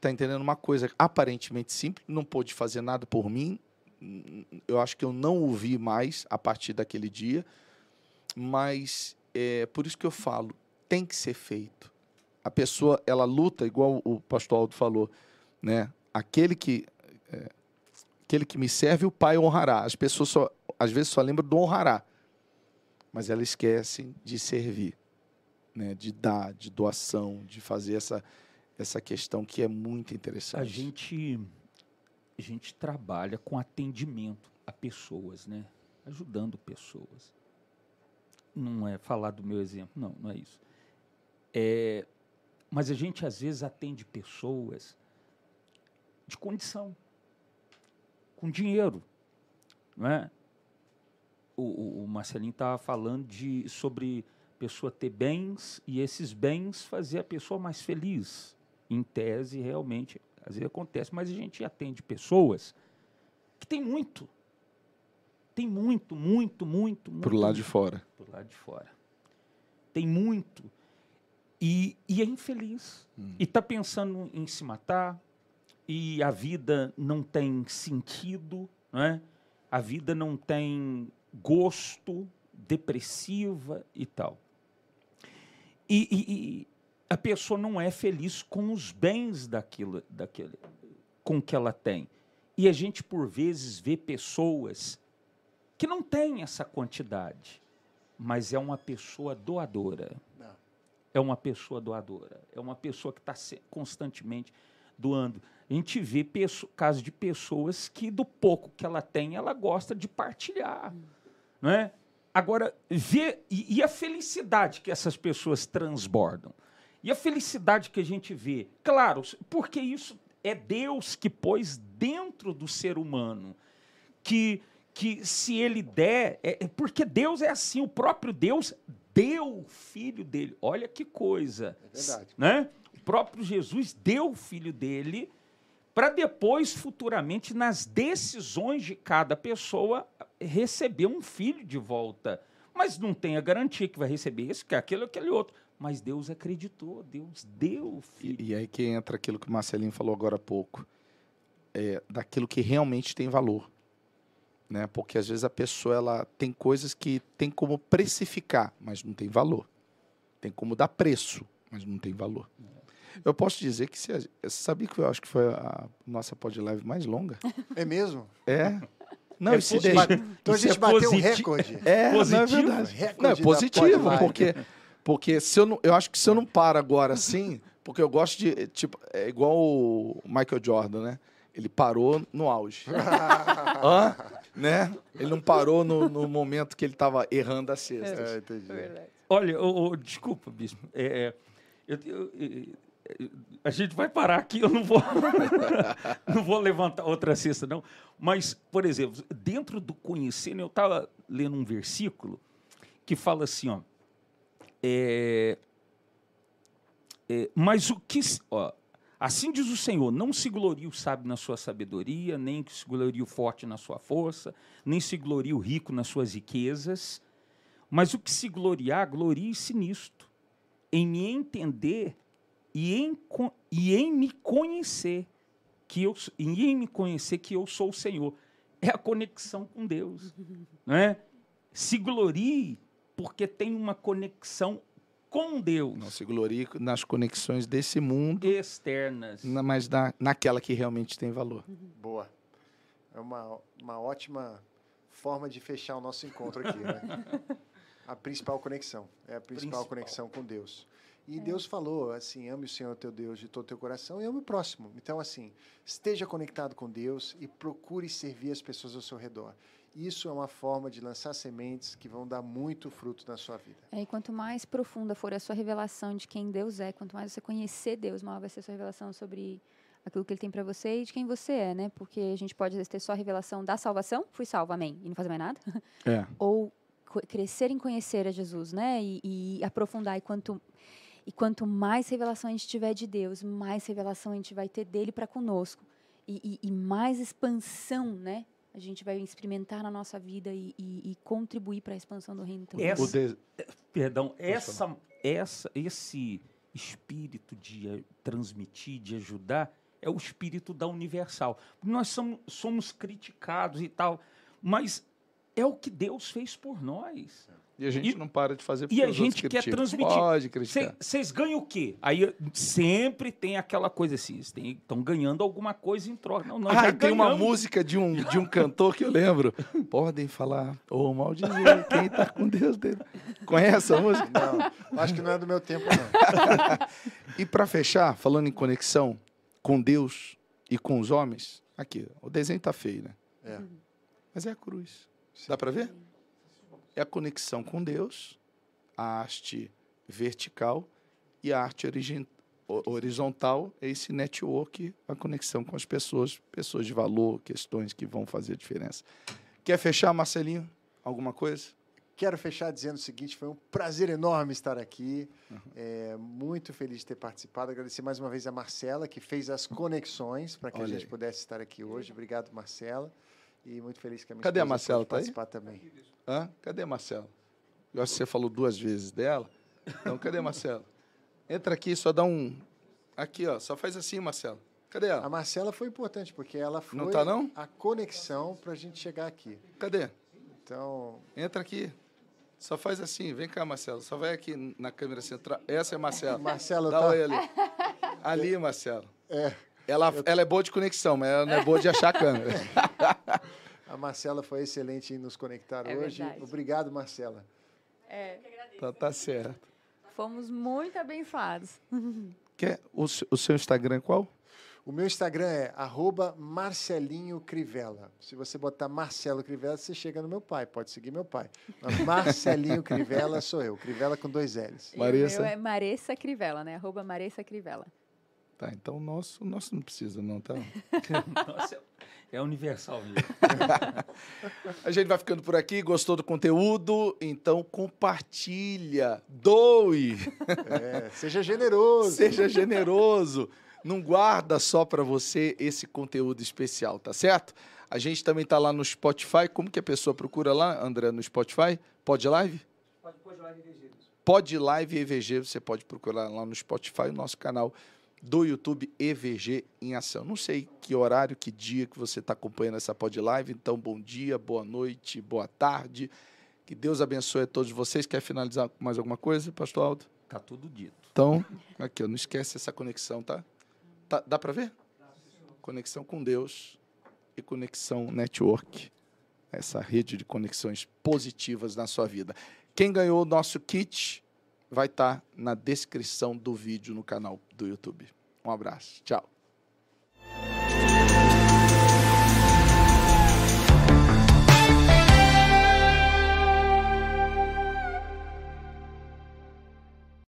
Tá entendendo? Uma coisa aparentemente simples, não pôde fazer nada por mim. Eu acho que eu não o vi mais a partir daquele dia. Mas é por isso que eu falo, tem que ser feito. A pessoa, ela luta, igual o pastor Aldo falou, né? Aquele que é, aquele que me serve, o Pai honrará. As pessoas só, às vezes só lembram do honrará, mas elas esquecem de servir, né? De dar, de doação, de fazer essa essa questão que é muito interessante. A gente, a gente trabalha com atendimento a pessoas, né? Ajudando pessoas. Não é falar do meu exemplo, não, não é isso. É, mas a gente às vezes atende pessoas de condição, com dinheiro, não é? O, o, o Marcelinho estava falando de sobre pessoa ter bens e esses bens fazer a pessoa mais feliz. Em tese, realmente, às vezes acontece, mas a gente atende pessoas que tem muito. Tem muito, muito, muito, muito. Pro lado de fora. Pro lado de fora. Tem muito. E, e é infeliz. E está pensando em se matar, e a vida não tem sentido, não é? a vida não tem gosto, depressiva e tal. E, e- e a pessoa não é feliz com os bens daquilo, daquele, com que ela tem. E a gente, por vezes, vê pessoas que não têm essa quantidade, mas é uma pessoa doadora. Não. É uma pessoa doadora. É uma pessoa que está constantemente doando. A gente vê casos de pessoas que, do pouco que ela tem, ela gosta de partilhar. Hum. Não é? Agora, vê, e, e a felicidade que essas pessoas transbordam. E a felicidade que a gente vê. Claro, porque isso é Deus que pôs dentro do ser humano. Que, que se ele der. É, é, porque Deus é assim, o próprio Deus deu o filho dele. Olha que coisa. É verdade. Né? O próprio Jesus deu o filho dele para depois, futuramente, nas decisões de cada pessoa, receber um filho de volta. Mas não tem a garantia que vai receber esse, que é aquele ou aquele outro. Mas Deus acreditou, Deus deu o filho. E, e aí que entra aquilo que o Marcelinho falou agora há pouco. É, daquilo que realmente tem valor. Né? Porque às vezes a pessoa ela tem coisas que tem como precificar, mas não tem valor. Tem como dar preço, mas não tem valor. É. Eu posso dizer que você sabia que eu acho que foi a nossa pod live mais longa? É mesmo? É. Não, é isso Então a gente é bateu um recorde. É, positivo. Não é verdade. Não, é positivo, porque, porque se eu, não, eu acho que se eu não paro agora assim, porque eu gosto de, tipo, é igual o Michael Jordan, né? Ele parou no auge. Hã? Né? Ele não parou no, no momento que ele estava errando a cesta. É, entendi. Olha, oh, oh, desculpa, Bispo. É, eu, eu, a gente vai parar aqui, eu não vou, não vou levantar outra cesta, não. Mas, por exemplo, dentro do conhecendo, eu estava lendo um versículo que fala assim, ó, é, é, mas o que, ó, assim diz o Senhor, não se glorie o sábio na sua sabedoria, nem se glorie o forte na sua força, nem se glorie o rico nas suas riquezas, mas o que se gloriar, glorie-se nisto, em me entender e em, e em me conhecer que eu e em me conhecer que eu sou o Senhor. É a conexão com Deus, não é? Se glorie porque tem uma conexão com Deus. Não se glorie nas conexões desse mundo externas, mas na, naquela que realmente tem valor. Boa. É uma, uma ótima forma de fechar o nosso encontro aqui, né? A principal conexão. É a principal, principal. conexão com Deus. E é. Deus falou assim: ame o Senhor teu Deus de todo o teu coração e ame o próximo. Então, assim, esteja conectado com Deus e procure servir as pessoas ao seu redor. Isso é uma forma de lançar sementes que vão dar muito fruto na sua vida. É, e quanto mais profunda for a sua revelação de quem Deus é, quanto mais você conhecer Deus, maior vai ser a sua revelação sobre aquilo que Ele tem para você e de quem você é, né? Porque a gente pode ter só a revelação da salvação, fui salvo, amém, e não fazer mais nada. É. Ou crescer em conhecer a Jesus, né? E, e aprofundar. E quanto e quanto mais revelação a gente tiver de Deus, mais revelação a gente vai ter dele para conosco. E, e, e, mais expansão, né? A gente vai experimentar na nossa vida e, e contribuir para a expansão do reino também. Essa, de... Perdão, essa, essa, esse espírito de transmitir, de ajudar, é o espírito da universal. Nós somos, somos criticados e tal, mas é o que Deus fez por nós. E a gente e, não para de fazer E a gente quer transmitir. Pode criticar. Vocês ganham o quê? Aí sempre tem aquela coisa assim, estão ganhando alguma coisa em troca. Não, nós ah, tem uma música de um, de um cantor que eu lembro. Podem falar ou mal dizer quem está com Deus dele. Conhece a música? Não, acho que não é do meu tempo, não. e para fechar, falando em conexão com Deus e com os homens, aqui, o desenho está feio, né? É. Mas é a cruz. Dá para ver? É a conexão com Deus, a arte vertical e a arte horizontal é esse network, a conexão com as pessoas, pessoas de valor, questões que vão fazer diferença. Quer fechar, Marcelinho? Alguma coisa? Quero fechar dizendo o seguinte: foi um prazer enorme estar aqui. Uhum. É, muito feliz de ter participado. Agradecer mais uma vez a Marcela, que fez as conexões para que Olha a gente aí. pudesse estar aqui hoje. Obrigado, Marcela. E muito feliz que a minha Cadê a Marcela? Tá participar aí? também. Hã? Cadê a Marcela? Eu acho que você falou duas vezes dela. Então, cadê a Marcela? Entra aqui, só dá um. Aqui, ó. Só faz assim, Marcela. Cadê ela? A Marcela foi importante, porque ela foi não tá, não? a conexão para a gente chegar aqui. Cadê? Então. Entra aqui. Só faz assim, vem cá, Marcelo. Só vai aqui na câmera central. Essa é Marcelo. Marcelo Dá tá- oi ali. Ali, Marcelo. É, Ela, ela é boa de conexão, mas ela não é boa de achar a câmera. a Marcela foi excelente em nos conectar É hoje. verdade. Obrigado, Marcela. Tá, tá certo. Fomos muito abençoados. Quer, o, o seu Instagram é qual? O meu Instagram é arroba Marcelinho Crivella. Se você botar Marcelo Crivella, você chega no meu pai. Pode seguir meu pai. Mas Marcelinho Crivella sou eu. Crivella com dois L's. E Maressa? meu é Maressa Crivella, né? Arroba Maressa Crivella. Tá, então o nosso, o nosso não precisa, não, tá? Nossa, é universal mesmo. A gente vai ficando por aqui. Gostou do conteúdo? Então compartilha, doe, É, seja generoso. seja generoso. Não guarda só para você esse conteúdo especial, tá certo? A gente também tá lá no Spotify. Como que a pessoa procura lá, André, no Spotify? Pode live? Pode, pode lá EVG. Pode Live EVG, você pode procurar lá no Spotify, o nosso canal do YouTube EVG em Ação. Não sei que horário, que dia que você está acompanhando essa Pod Live, então bom dia, boa noite, boa tarde. Que Deus abençoe a todos vocês. Quer finalizar com mais alguma coisa, Pastor Aldo? Tá tudo dito. Então, aqui, ó, não esquece essa conexão, tá? Tá- dá para ver? Conexão com Deus e conexão network. Essa rede de conexões positivas na sua vida. Quem ganhou o nosso kit vai estar na descrição do vídeo no canal do YouTube. Um abraço. Tchau.